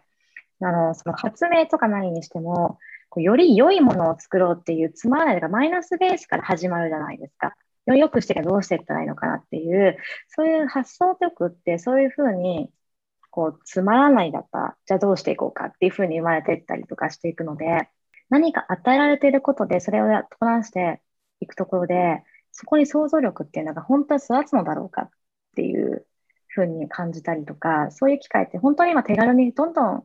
あの、その発明とか何にしても、こうより良いものを作ろうっていうつまらないがマイナスベースから始まるじゃないですか。より良くしてどうしていったらいいのかなっていう、そういう発想力って、そういうふうに、こう、つまらないだったら、じゃあどうしていこうかっていうふうに生まれていったりとかしていくので、何か与えられていることで、それをこなしていくところで、そこに想像力っていうのが本当に育つのだろうかっていうふうに感じたりとか、そういう機会って本当に今手軽にどんどん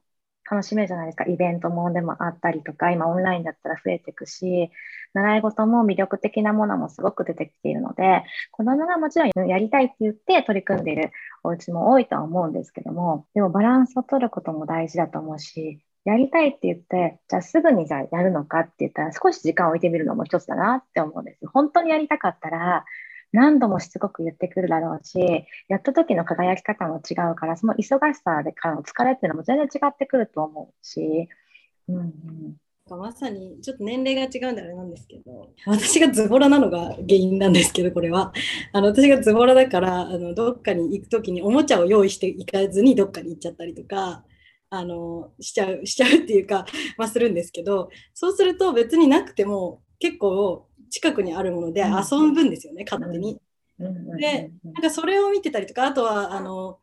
楽しめるじゃないですか。イベントもでもあったりとか、今オンラインだったら増えていくし、習い事も魅力的なものもすごく出てきているので、子供がもちろんやりたいって言って取り組んでいるお家も多いとは思うんですけども、でもバランスを取ることも大事だと思うし、やりたいって言って、じゃあすぐにじゃあやるのかって言ったら少し時間を置いてみるのも一つだなって思うんです。本当にやりたかったら、何度もしつこく言ってくるだろうし、やった時の輝き方も違うから、その忙しさでからの疲れっていうのも全然違ってくると思うし、うんまさにちょっと年齢が違うんであれなんですけど私がズボラなのが原因なんですけどこれは。あの私がズボラだからあのどっかに行く時におもちゃを用意していかずにどっかに行っちゃったりとかあのしちゃうしちゃうっていうか、まあ、するんですけどそうすると別になくても結構近くにあるもので遊ぶんですよね、勝手に。で、なんかそれを見てたりとか、あとは、あの、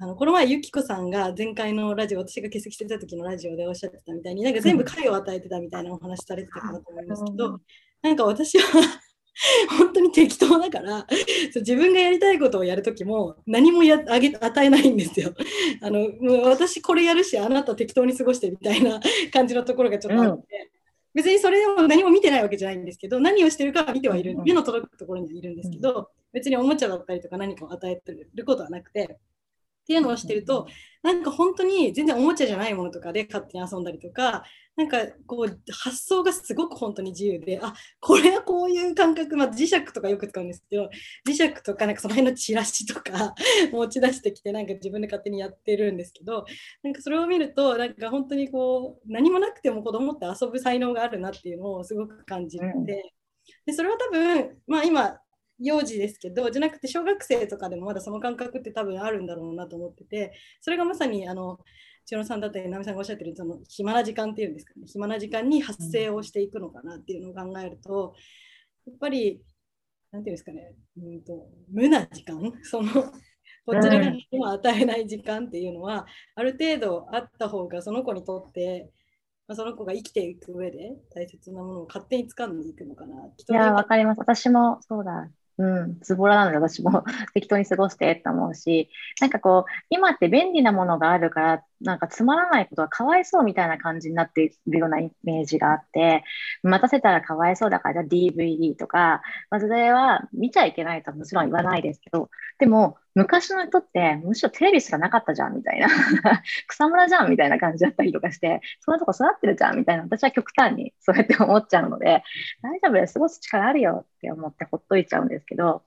あのこの前、ゆきこさんが前回のラジオ、私が欠席してた時のラジオでおっしゃってたみたいに、なんか全部回を与えてたみたいなお話されてたかなと思いますけど、なんか私は *laughs* 本当に適当だから自分がやりたいことをやるときも何もやあげ与えないんですよ。あのもう私これやるしあなた適当に過ごしてみたいな感じのところがちょっとあって、別にそれを何も見てないわけじゃないんですけど、何をしてるかは見てはいる、目の届くところにはいるんですけど、別におもちゃだったりとか何かを与えてることはなくて、っていうのをしてると、なんか本当に全然おもちゃじゃないものとかで勝手に遊んだりとか、なんかこう発想がすごく本当に自由で、あこれはこういう感覚、まあ、磁石とかよく使うんですけど、磁石とかなんかその辺のチラシとか *laughs* 持ち出してきて、なんか自分で勝手にやってるんですけど、なんかそれを見ると、なんか本当にこう何もなくても子供って遊ぶ才能があるなっていうのをすごく感じて。でそれは多分、まあ、今幼児ですけどじゃなくて小学生とかでもまだその感覚って多分あるんだろうなと思っててそれがまさにあの千代野さんだったり奈美さんがおっしゃってるその暇な時間っていうんですかね暇な時間に発生をしていくのかなっていうのを考えるとやっぱりなんていうんですかね、うんと、無な時間そのこちらが今与えない時間っていうのは、ある程度あった方がその子にとってまあ、その子が生きていく上で大切なものを勝手に掴んでいくのかな。いや、わかります。私もそうだ。うん、ズボラなので私も *laughs* 適当に過ごしてって思うし、なんかこう、今って便利なものがあるから、なんかつまらないことはかわいそうみたいな感じになっているようなイメージがあって、待たせたらかわいそうだから、じゃあ DVD とか、まあ、それは見ちゃいけないとはもちろん言わないですけど、でも、昔の人ってむしろテレビすらなかったじゃんみたいな *laughs* 草むらじゃんみたいな感じだったりとかしてそんなとこ育ってるじゃんみたいな私は極端にそうやって思っちゃうので大丈夫です過ごす力あるよって思ってほっといちゃうんですけど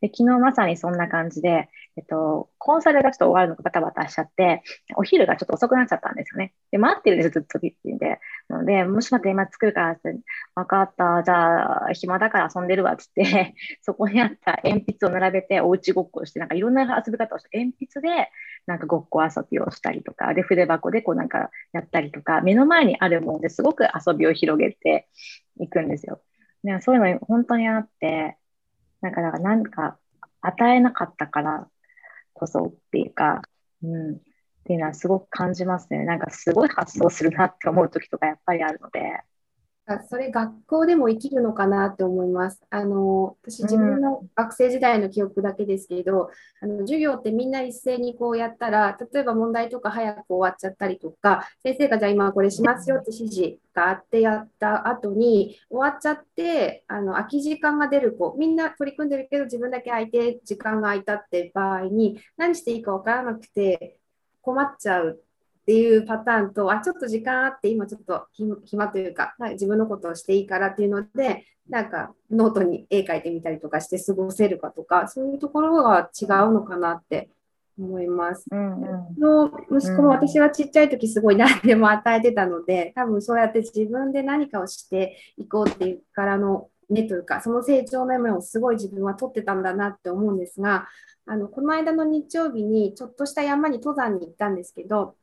で昨日まさにそんな感じで、えっと、コンサルがちょっと終わるのがバタバタしちゃって、お昼がちょっと遅くなっちゃったんですよね。で、待ってるんです、ずっとキッチンで。なので、もし待って、今作るからって、分かった、じゃあ、暇だから遊んでるわ、つって、*laughs* そこにあった鉛筆を並べて、おうちごっこして、なんかいろんな遊び方をして、鉛筆で、なんかごっこ遊びをしたりとか、で、筆箱でこうなんかやったりとか、目の前にあるものですごく遊びを広げていくんですよ。ね、そういうの本当にあって、なんか、なんか、与えなかったからこそっていうか、うん、っていうのはすごく感じますね。なんかすごい発想するなって思う時とかやっぱりあるので。それ学校でも生きるのかなって思います。あの私自分の学生時代の記憶だけですけど、うん、あの授業ってみんな一斉にこうやったら例えば問題とか早く終わっちゃったりとか先生がじゃあ今これしますよって指示があってやった後に終わっちゃってあの空き時間が出る子みんな取り組んでるけど自分だけ空いて時間が空いたって場合に何していいか分からなくて困っちゃうっていうパターンと、あ、ちょっと時間あって、今ちょっと暇というか、自分のことをしていいからっていうので、なんかノートに絵描いてみたりとかして過ごせるかとか、そういうところが違うのかなって思います。うんうん、の息子も私はちっちゃい時すごい何でも与えてたので、多分そうやって自分で何かをしていこうっていうからの目というか、その成長の目をすごい自分は取ってたんだなって思うんですが、あのこの間の日曜日にちょっとした山に登山に行ったんですけど、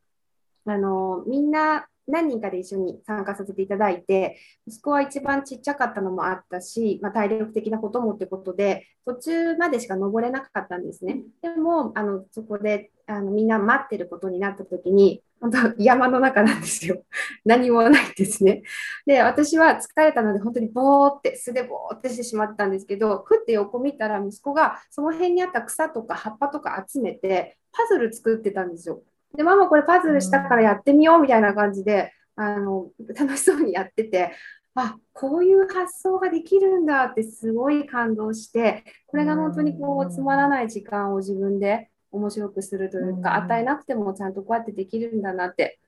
あのみんな何人かで一緒に参加させていただいて、息子は一番ちっちゃかったのもあったし、まあ、体力的なこともってことで、途中までしか登れなかったんですね。でも、あのそこであのみんな待ってることになった時に、本当山の中なんですよ。*laughs* 何もないですね。で、私は疲れたので、本当にぼーって、素でぼーってしてしまったんですけど、ふって横見たら、息子がその辺にあった草とか葉っぱとか集めて、パズル作ってたんですよ。で、ママこれパズルしたからやってみようみたいな感じで、あの楽しそうにやってて、あこういう発想ができるんだってすごい感動して、これが本当にこうつまらない時間を自分で面白くするというか、与えなくてもちゃんとこうやってできるんだなって。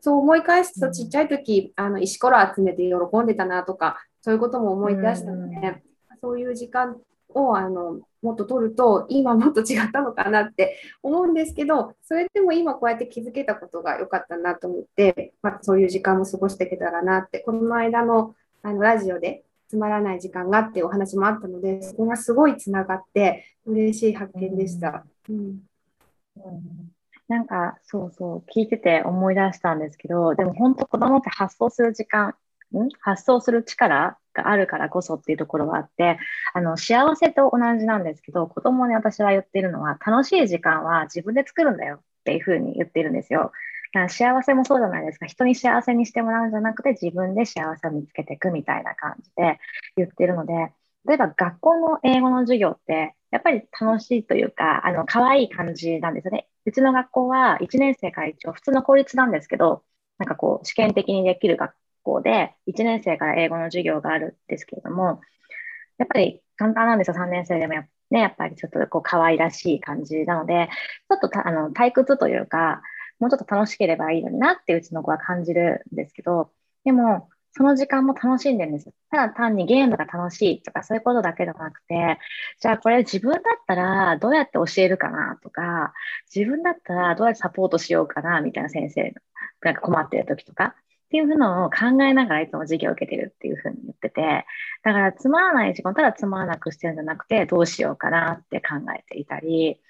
そう思い返すとちっちゃい時あの石ころ集めて喜んでたなとかそういうことも思い出したので、そういう時間をあのもっと取ると今もっと違ったのかなって思うんですけどそれでも今こうやって気づけたことが良かったなと思って、まあ、そういう時間も過ごしていけたらなってこの間のあのラジオでつまらない時間がっていうお話もあったのでそこがすごいつながって嬉しい発見でした。うん、なんか、そうそう、聞いてて思い出したんですけど、でも本当子供って発想する時間、発想する力があるからこそっていうところがあって、あの、幸せと同じなんですけど、子供に私は言ってるのは、楽しい時間は自分で作るんだよっていうふうに言ってるんですよ。幸せもそうじゃないですか。人に幸せにしてもらうんじゃなくて、自分で幸せを見つけていくみたいな感じで言ってるので、例えば学校の英語の授業って、やっぱり楽しいというか、あの、可愛い感じなんですよね。うちの学校は1年生から一応普通の公立なんですけど、なんかこう、試験的にできる学校校で、1年生から英語の授業があるんですけれども、やっぱり簡単なんですよ、3年生でもや,、ね、やっぱりちょっとこう可愛らしい感じなので、ちょっとあの退屈というか、もうちょっと楽しければいいのになってうちの子は感じるんですけど、でも、その時間も楽しんでるんですよ。ただ単にゲームが楽しいとかそういうことだけじゃなくて、じゃあこれ自分だったらどうやって教えるかなとか、自分だったらどうやってサポートしようかなみたいな先生、なんか困ってる時とか、っていうのを考えながらいつも授業を受けてるっていうふうに言ってて、だからつまらない時間ただつまらなくしてるんじゃなくて、どうしようかなって考えていたり、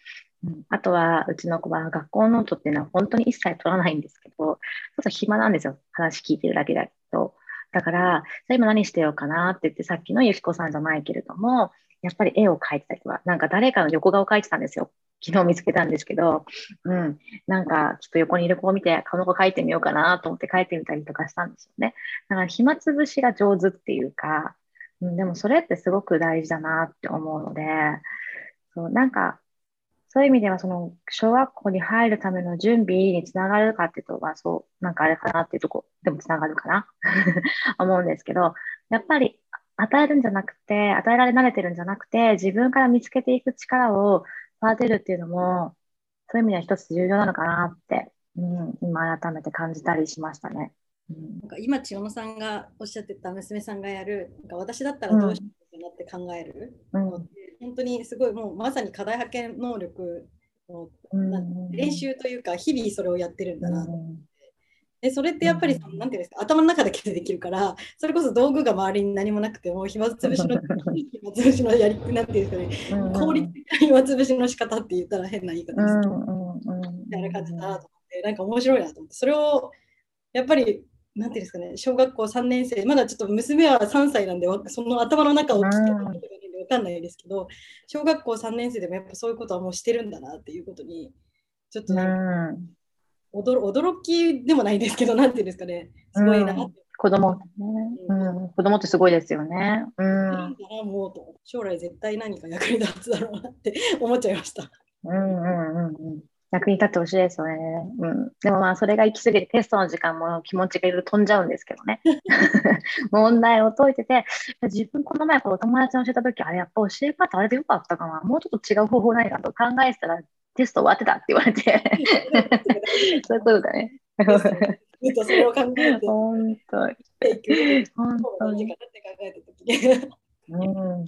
うん、あとは、うちの子は学校ノートっていうのは本当に一切取らないんですけど、ちょっと暇なんですよ。話聞いてるだけだと。だから、じゃあ今何してようかなって言って、さっきのゆきこさんじゃないけれども、やっぱり絵を描いてたりとか、なんか誰かの横顔を描いてたんですよ。昨日見つけたんですけど、うん、なんかちょっと横にいる子を見て、この子描いてみようかなと思って描いてみたりとかしたんですよね。だから暇つぶしが上手っていうか、うん、でもそれってすごく大事だなって思うので、そうなんかそういう意味では、その、小学校に入るための準備につながるかっていうと、まあ、そう、なんかあれかなっていうとこでもつながるかな *laughs* 思うんですけど、やっぱり与えるんじゃなくて、与えられ慣れてるんじゃなくて、自分から見つけていく力を育てるっていうのも、そういう意味では一つ重要なのかなって、うん、今改めて感じたりしましたね。うん、なんか今、千代野さんがおっしゃってた娘さんがやる、なんか私だったらどうしようかなって考えるのって、本当にすごいもうまさに課題派遣能力の、練習というか日々それをやってるんだな、でそれってやっぱりそのなんていうんですか頭の中だけでできるからそれこそ道具が周りに何もなくても暇つぶしの *laughs* 暇つぶしのやりなんていうんですかね、効率的な暇つぶしの仕方って言ったら変な言い方ですけど、みたいな感じだなと思ってなんか面白いなと思って。それをやっぱりなんていうんですかね小学校3年生まだちょっと娘は3歳なんでその頭の中を聞いてわかんないですけど、小学校3年生でもやっぱそういうことはもうしてるんだなっていうことに、ちょっと、ね、驚驚きでもないですけど、なんていうんですかね、すごいなって。子供ね、うん、子供ってすごいですよね。うん、もうと将来絶対何か役に立つだろうなって *laughs* 思っちゃいました。うんうんうんうん。役に立ってほしいですよね。うん。でもまあ、それが行き過ぎてテストの時間も気持ちがいろいろ飛んじゃうんですけどね。*laughs* 問題を解いてて、自分この前こう友達に教えた時、あれやっぱ教え方あれでよかったかな。もうちょっと違う方法ないかと考えてたらテスト終わってたって言われて。*laughs* そういうことだね。ずっとそれを考えて。本当に。本当に。うん。本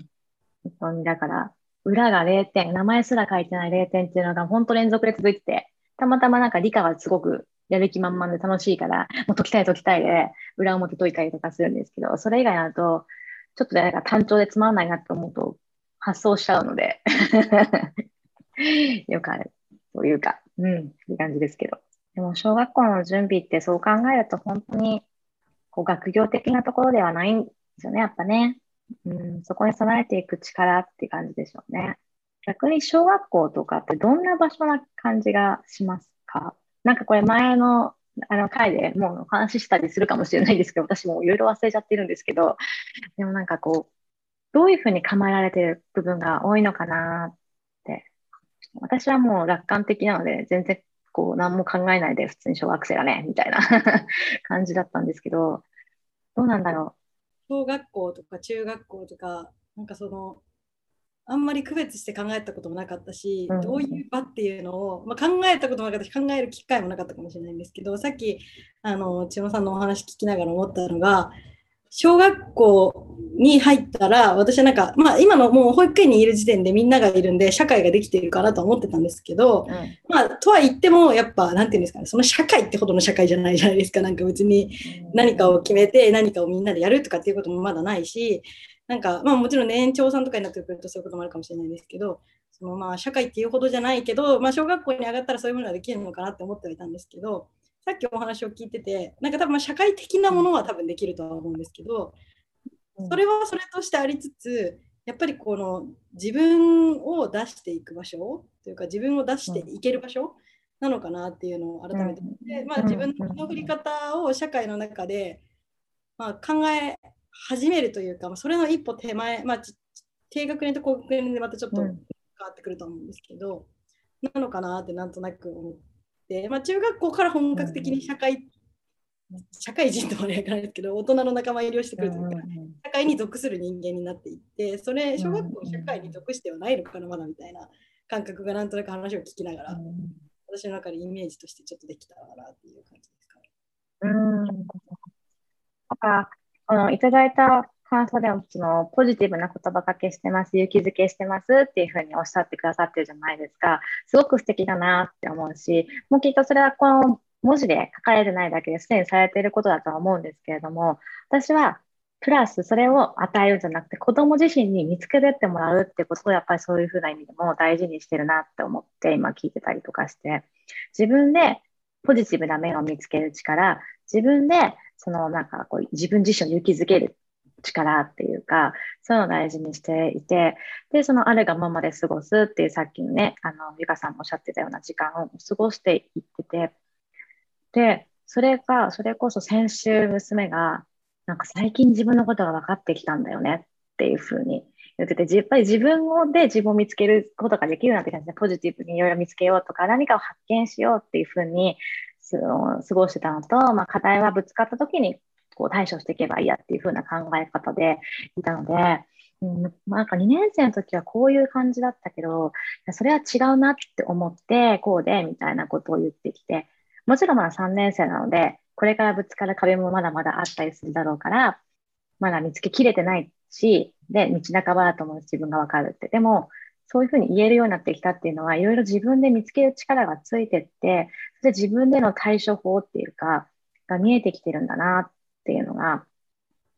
当にだから、裏が0点、名前すら書いてない0点っていうのが本当連続で続いてて、たまたまなんか理科はすごくやる気満々で楽しいから、もう解きたい解きたいで、裏表解いたりとかするんですけど、それ以外だと、ちょっとなんか単調でつまらないなって思うと、発想しちゃうので *laughs* よくあるというか、うん、いい感じですけど。でも、小学校の準備ってそう考えると、本当に、こう、学業的なところではないんですよね、やっぱね。うん、そこに備えていく力って感じでしょうね。逆に小学校とかってどんな場所な感じがしますか？なんかこれ前のあの回でもう話したりするかもしれないですけど、私もいろいろ忘れちゃってるんですけど、でもなんかこう、どういうふうに構えられてる部分が多いのかなって。私はもう楽観的なので、全然こう何も考えないで普通に小学生だね、みたいな *laughs* 感じだったんですけど、どうなんだろう？小学校とか中学校とか、なんかその、あんまり区別して考えたこともなかったし、うん、どういう場っていうのを、まあ、考えたこともなかったし、考える機会もなかったかもしれないんですけど、さっき、あの、千代さんのお話聞きながら思ったのが、小学校に入ったら、私はなんか、まあ今のもう保育園にいる時点でみんながいるんで、社会ができているかなと思ってたんですけど、うん、まあとは言っても、やっぱ、なんていうんですかね、その社会ってほどの社会じゃないじゃないですか。なんか別に何かを決めて何かをみんなでやるとかっていうこともまだないし、なんか、まあもちろん年長さんとかになってくるとそういうこともあるかもしれないですけど、そのまあ社会っていうほどじゃないけど、まあ小学校に上がったらそういうものができるのかなって思ってはいたんですけど、さっきお話を聞いてて、なんか多分まあ社会的なものは多分できるとは思うんですけど、それはそれとしてありつつやっぱりこの自分を出していく場所というか自分を出していける場所なのかなっていうのを改めて思って、まあ、自分の振り方を社会の中で、まあ、考え始めるというか、まあ、それの一歩手前、まあ、低学年と高学年でまたちょっと変わってくると思うんですけど、なのかなってなんとなく思って、まあ、中学校から本格的に社会社会人とは言わないですけど大人の仲間入りをしてくるというか、社会に属する人間になっていってそれ小学校社会に属してはないのかなまだみたいな感覚がなんとなく話を聞きながら、私の中でイメージとしてちょっとできたらなっていう感じですかね。うん。なんかあのいただいた感想でもそのポジティブな言葉かけしてます、勇気づけしてますっていうふうにおっしゃってくださってるじゃないですか。すごく素敵だなって思うし、もうきっとそれはこの文字で書かれてないだけですでにされていることだとは思うんですけれども、私はプラスそれを与えるんじゃなくて子供自身に見つけてってもらうってことをやっぱりそういうふうな意味でも大事にしてるなって思って今聞いてたりとかして自分でポジティブな面を見つける力自分でそのなんかこう自分自身を勇気づける力っていうかそういうのを大事にしていてでそのあるがままで過ごすっていうさっきのねあのゆかさんもおっしゃってたような時間を過ごしていっててでそれがそれこそ先週娘がなんか最近自分のことが分かってきたんだよねっていうふうに言ってて、やっぱり自分で自分を見つけることができるようになってきたんですね。ポジティブにいろいろ見つけようとか、何かを発見しようっていうふうに過ごしてたのと、まあ、課題はぶつかった時にこう対処していけばいいやっていうふうな考え方でいたので、うん、なんか2年生の時はこういう感じだったけど、それは違うなって思って、こうで、みたいなことを言ってきて、もちろんまだ3年生なので、これからぶつかる壁もまだまだあったりするだろうから、まだ見つけきれてないし、で、道半ばだと思う自分がわかるって。でも、そういうふうに言えるようになってきたっていうのは、いろいろ自分で見つける力がついてって、それ自分での対処法っていうか、が見えてきてるんだなっていうのが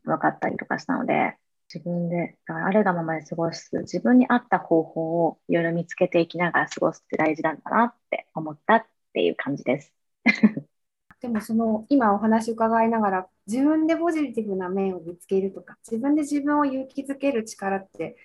分かったりとかしたので、自分で、あるがままで過ごす、自分に合った方法をいろいろ見つけていきながら過ごすって大事なんだなって思ったっていう感じです。*laughs* でもその今お話伺いながら自分でポジティブな面を見つけるとか自分で自分を勇気づける力って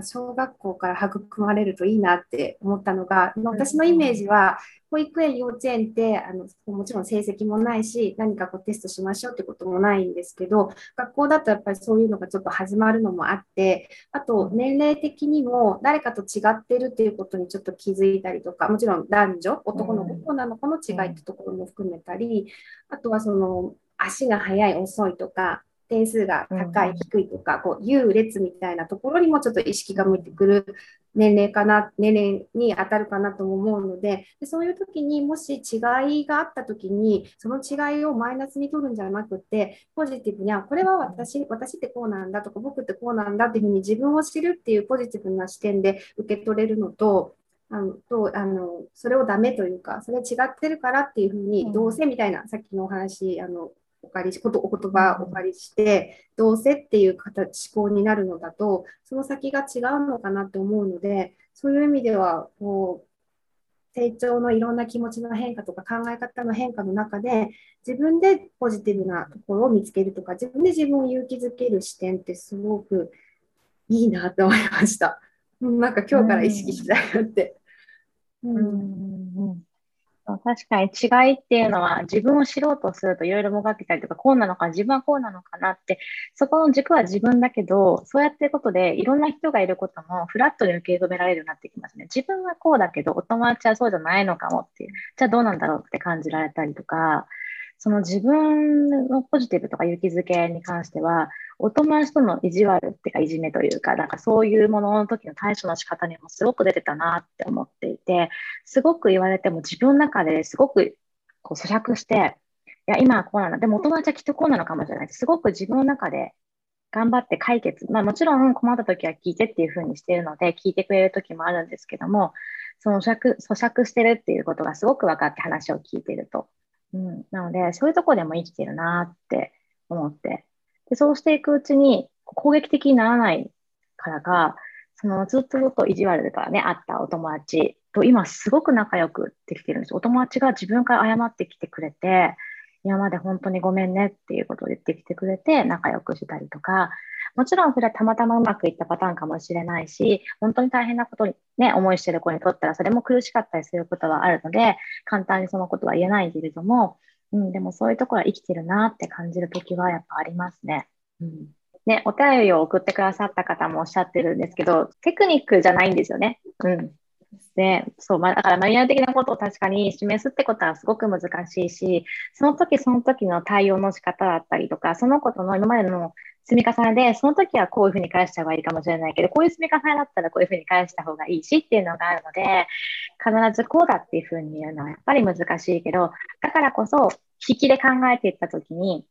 小学校から育まれるといいなって思ったのが、私のイメージは、保育園、幼稚園ってあのもちろん成績もないし、何かこうテストしましょうってこともないんですけど、学校だとやっぱりそういうのがちょっと始まるのもあって、あと年齢的にも誰かと違ってるっていうことにちょっと気づいたりとか、もちろん男女、男の子、女の子の違いってところも含めたり、あとはその足が速い、遅いとか、点数が高い、低いとか、こう優劣みたいなところにもちょっと意識が向いてくる年齢かな、年齢に当たるかなと思うのでで、そういう時にもし違いがあった時に、その違いをマイナスに取るんじゃなくて、ポジティブに、これは私、私ってこうなんだとか、僕ってこうなんだっていうふうに自分を知るっていうポジティブな視点で受け取れるのと、あのとあのそれをダメというか、それ違ってるからっていうふうに、どうせみたいな、さっきのお話、あのお借りし、ことお言葉をお借りして、どうせっていう形、思考になるのだと、その先が違うのかなと思うので、そういう意味では、こう、成長のいろんな気持ちの変化とか考え方の変化の中で、自分でポジティブなところを見つけるとか、自分で自分を勇気づける視点ってすごくいいなと思いました。なんか今日から意識したいなって。うん、うん確かに違いっていうのは自分を知ろうとするといろいろもがけたりとかこうなのか自分はこうなのかなってそこの軸は自分だけどそうやってることでいろんな人がいることもフラットに受け止められるようになってきますね。自分はこうだけどお友達はそうじゃないのかもっていうじゃあどうなんだろうって感じられたりとかその自分のポジティブとか勇気づけに関してはお友達との意地悪っていうかいじめというか、なんかそういうものの時の対処の仕方にもすごく出てたなって思っていて、すごく言われても自分の中ですごくこう咀嚼して、いや、今はこうなんだ。でもお友達はきっとこうなのかもしれない。すごく自分の中で頑張って解決。まあもちろん困った時は聞いてっていうふうにしているので、聞いてくれる時もあるんですけども、その咀嚼咀嚼してるっていうことがすごく分かって話を聞いてると。うん、なので、そういうとこでも生きてるなって思ってでそうしていくうちに攻撃的にならないからか、そのずっとずっと意地悪からね、あったお友達と今すごく仲良くできてるんです。お友達が自分から謝ってきてくれて、今まで本当にごめんねっていうことを言ってきてくれて仲良くしたりとか、もちろんそれはたまたまうまくいったパターンかもしれないし、本当に大変なことにね、思いしてる子にとったらそれも苦しかったりすることはあるので、簡単にそのことは言えないけれども、うん、でもそういうところは生きてるなって感じるときはやっぱありますね。うん。ね、お便りを送ってくださった方もおっしゃってるんですけど、テクニックじゃないんですよね。うん。で、そう、まあ、だからマニュアル的なことを確かに示すってことはすごく難しいし、その時その時の対応の仕方だったりとか、そのことの今までの積み重ねで、その時はこういうふうに返した方がいいかもしれないけど、こういう積み重ねだったらこういうふうに返した方がいいしっていうのがあるので、必ずこうだっていうふうに言うのはやっぱり難しいけど、だからこそ、引きで考えていった時に、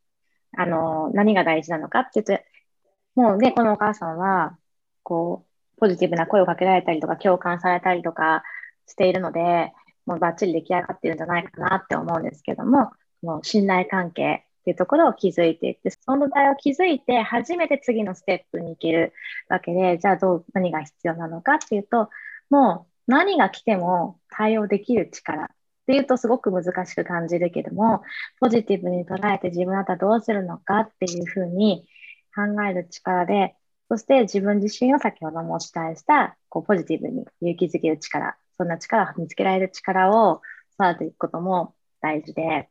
あの、何が大事なのかって言って、もうね、このお母さんは、こう、ポジティブな声をかけられたりとか、共感されたりとかしているので、もうバッチリ出来上がってるんじゃないかなって思うんですけども、もう信頼関係っていうところを築いていって、その土台を築いて初めて次のステップに行けるわけで、じゃあどう、何が必要なのかっていうと、もう何が来ても対応できる力っていうとすごく難しく感じるけども、ポジティブに捉えて自分だったらどうするのかっていうふうに考える力で、そして自分自身を先ほどもお伝えした、こうポジティブに勇気づける力、そんな力を見つけられる力を育てていくことも大事で、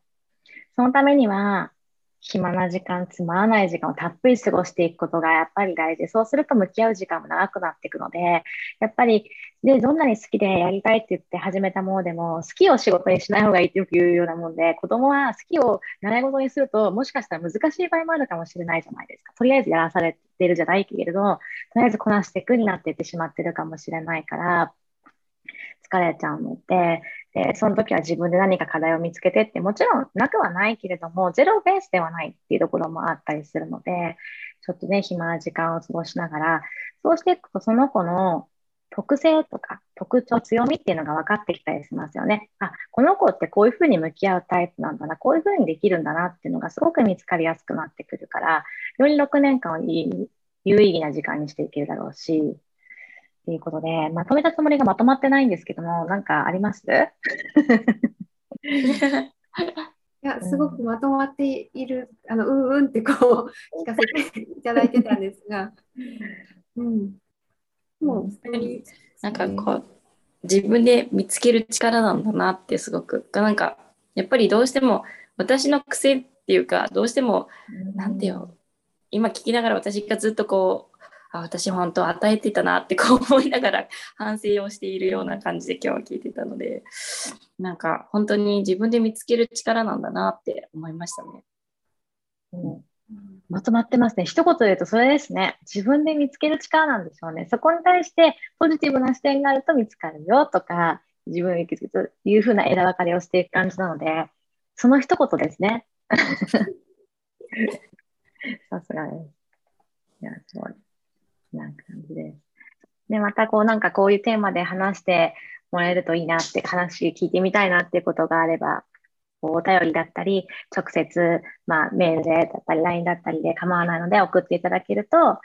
そのためには、暇な時間、つまらない時間をたっぷり過ごしていくことがやっぱり大事。そうすると向き合う時間も長くなっていくので、やっぱり、で、どんなに好きでやりたいって言って始めたものでも、好きを仕事にしない方がいいってよく言うようなもんで、子供は好きを習い事にすると、もしかしたら難しい場合もあるかもしれないじゃないですか。とりあえずやらされてるじゃないけれど、とりあえずこなしていくになっていってしまってるかもしれないから、疲れちゃうので、で、その時は自分で何か課題を見つけてって、もちろんなくはないけれども、ゼロベースではないっていうところもあったりするので、ちょっとね、暇な時間を過ごしながら、そうしていくとその子の特性とか特徴、強みっていうのが分かってきたりしますよね。あ、この子ってこういうふうに向き合うタイプなんだな、こういうふうにできるんだなっていうのがすごく見つかりやすくなってくるから、より6年間を有意義な時間にしていけるだろうし、っていうことで、まとめたつもりがまとまってないんですけども、なんかあります？いや、すごくまとまっている、あの、うんうんってこう、聞かせていただいてたんですが、うん。もう、なんかこう、自分で見つける力なんだなってすごく、なんか、やっぱりどうしても、私の癖っていうか、どうしても、なんてよ、今聞きながら私がずっとこう、あ私本当与えてたなってこう *laughs* 思いながら反省をしているような感じで今日は聞いてたのでなんか本当に自分で見つける力なんだなって思いましたね。うんまとまってますね。一言で言うとそれですね。自分で見つける力なんでしょうね。そこに対してポジティブな視点があると見つかるよとか、自分で見つけるというふうな枝分かれをしていく感じなので、その一言ですね。*laughs* さすがです。いや、すごい。な感じです。で、またこうなんかこういうテーマで話してもらえるといいなって話聞いてみたいなっていうことがあれば、お便りだったり、直接、まあ、メールでだったり、LINE だったりで構わないので送っていただけると、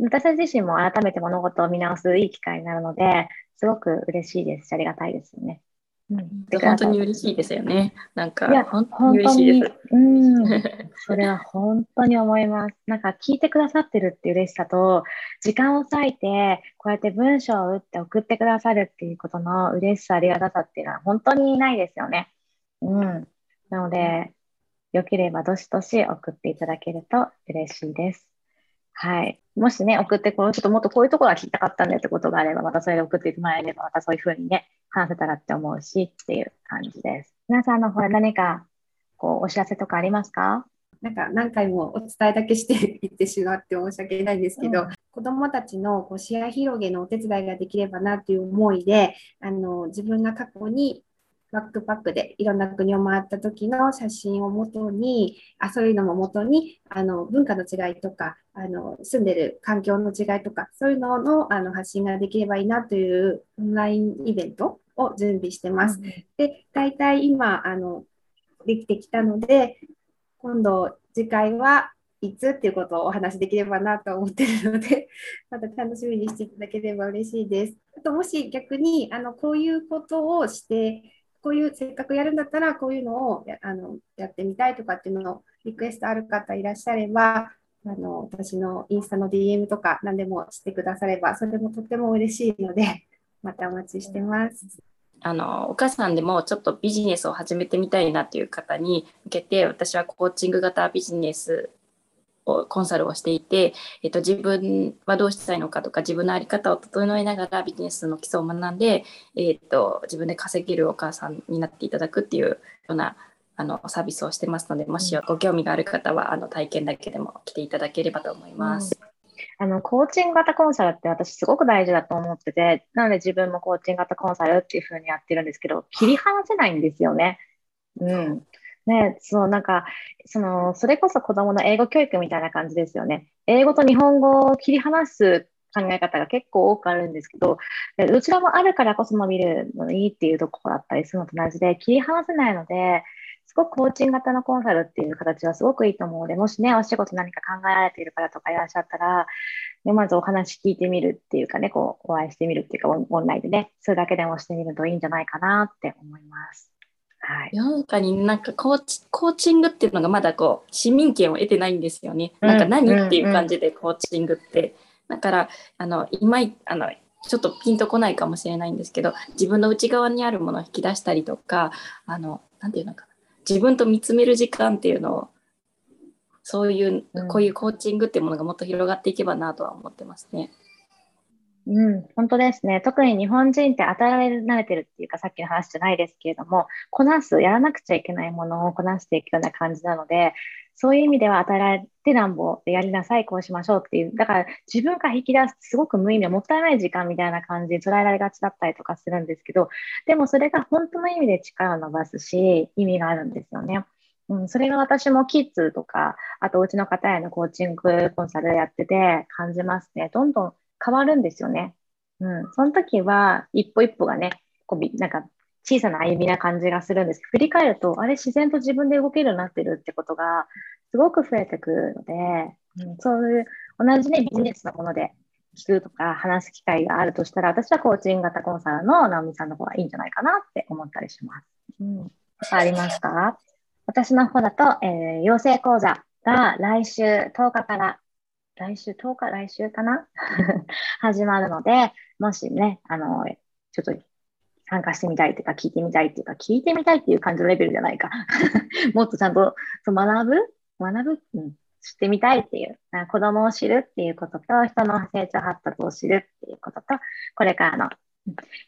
私たち自身も改めて物事を見直すいい機会になるので、すごく嬉しいですし、ありがたいですよね。うん、本当に嬉しいですよね。なんか、いや本当に嬉しいです。うん、*laughs* それは本当に思います。なんか聞いてくださってるっていう嬉しさと、時間を割いて、こうやって文章を打って送ってくださるっていうことの嬉しさ、ありがたさっていうのは本当にないですよね。うん。なので、よければどしどし送っていただけると嬉しいです。はい。もしね、送ってこう、ちょっともっとこういうところが聞きたかったんだよってことがあれば、またそれで送ってもらえれば、またそういうふうにね、話せたらって思うしっていう感じです。皆さんの方で何かこうお知らせとかありますか？なんか何回もお伝えだけしていってしまって申し訳ないんですけど、うん、子どもたちのこう視野広げのお手伝いができればなという思いであの自分が過去にバックパックでいろんな国を回った時の写真をもとにあそういうのももとにあの文化の違いとかあの住んでる環境の違いとかそういうののあの発信ができればいいなというオンラインイベントを準備してます。うん、で大体今あのできてきたので今度次回はいつっていうことをお話しできればなと思ってるので、*laughs* また楽しみにしていただければ嬉しいです。あともし逆にあのこういうことをしてこういうせっかくやるんだったらこういうのをやあのやってみたいとかっていうのをリクエストある方いらっしゃればあの私のインスタの DM とか何でもしてくださればそれもとっても嬉しいので *laughs* またお待ちしてます。あのお母さんでもちょっとビジネスを始めてみたいなっていう方に向けて私はコーチング型ビジネスをコンサルをしていて、えっと、自分はどうしたいのかとか自分の在り方を整えながらビジネスの基礎を学んで、えっと、自分で稼げるお母さんになっていただくっていうようなあのサービスをしてますのでもしご興味がある方はあの体験だけでも来ていただければと思います。うんあの、コーチング型コンサルって私すごく大事だと思ってて、なので自分もコーチング型コンサルっていう風にやってるんですけど、切り離せないんですよね。うん。ね、そう、なんか、その、それこそ子供の英語教育みたいな感じですよね。英語と日本語を切り離す考え方が結構多くあるんですけど、どちらもあるからこそ伸びるのいいっていうところだったりするのと同じで、切り離せないので、すごくコーチング型のコンサルっていう形はすごくいいと思うので、もしね、お仕事何か考えられている方とかいらっしゃったら、ね、まずお話聞いてみるっていうかね、こう、お会いしてみるっていうか、オンラインでね、それだけでもしてみるといいんじゃないかなって思います。はい、世の中になんかコーチコーチングっていうのがまだこう市民権を得てないんですよね。なんか何、っていう感じでコーチングって。だからあの今あのちょっとピンとこないかもしれないんですけど自分の内側にあるものを引き出したりとかあのなんていうのか自分と見つめる時間っていうのをそういう、こういうコーチングっていうものがもっと広がっていけばなとは思ってますね。うん、本当ですね。特に日本人って与えられ慣れてるっていうか、さっきの話じゃないですけれども、こなす、やらなくちゃいけないものをこなしていくような感じなので、そういう意味では与えられてなんぼでやりなさい、こうしましょうっていう、だから自分から引き出すすごく無意味、もったいない時間みたいな感じで捉えられがちだったりとかするんですけど、でもそれが本当の意味で力を伸ばすし、意味があるんですよね。うん、それが私もキッズとか、あとおうちの方へのコーチングコンサルやってて感じますね。どんどん変わるんですよね。うん、その時は一歩一歩がね、こうなんか小さな歩みな感じがするんです。振り返ると、あれ自然と自分で動けるようになってるってことがすごく増えてくるので、うん、そういう同じね、ビジネスのもので聞くとか話す機会があるとしたら、私はコーチング型コンサルの直美さんの方がいいんじゃないかなって思ったりします。うん、ありますか？私の方だと、えー、養成講座が来週10日から来週10日、来週かな？*laughs* 始まるので、もしね、あの、ちょっと参加してみたいというか、聞いてみたいっていうか、聞いてみたいっていう感じのレベルじゃないか。*laughs* もっとちゃんとそう学ぶ？学ぶ、うん、知ってみたいっていう、子供を知るっていうことと、人の成長発達を知るっていうことと、これからの、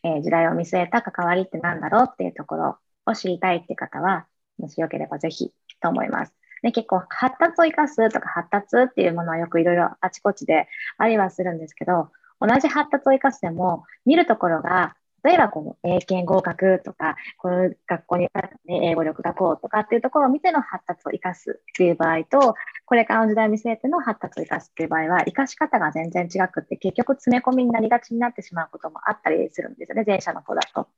えー、時代を見据えた関わりって何だろうっていうところを知りたいって方は、もしよければぜひと思います。で、結構発達を生かすとか発達っていうものはよくいろいろあちこちでありはするんですけど、同じ発達を生かすでも見るところが例えばこの英検合格とか、この学校に、英語力がこうとかっていうところを見ての発達を生かすっていう場合と、これからの時代を見据えての発達を生かすっていう場合は、生かし方が全然違くって、結局詰め込みになりがちになってしまうこともあったりするんですよね、前者の方だと。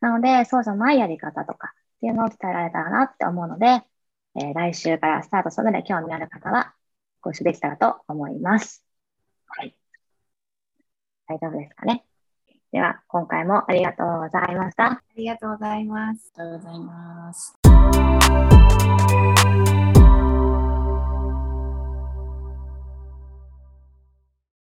なので、そうじゃないやり方とかっていうのを伝えられたらなって思うので、えー、来週からスタートするので、興味ある方はご一緒できたらと思います。はい。大丈夫ですかね？では、今回もありがとうございました。ありがとうございます。ありがとうございます。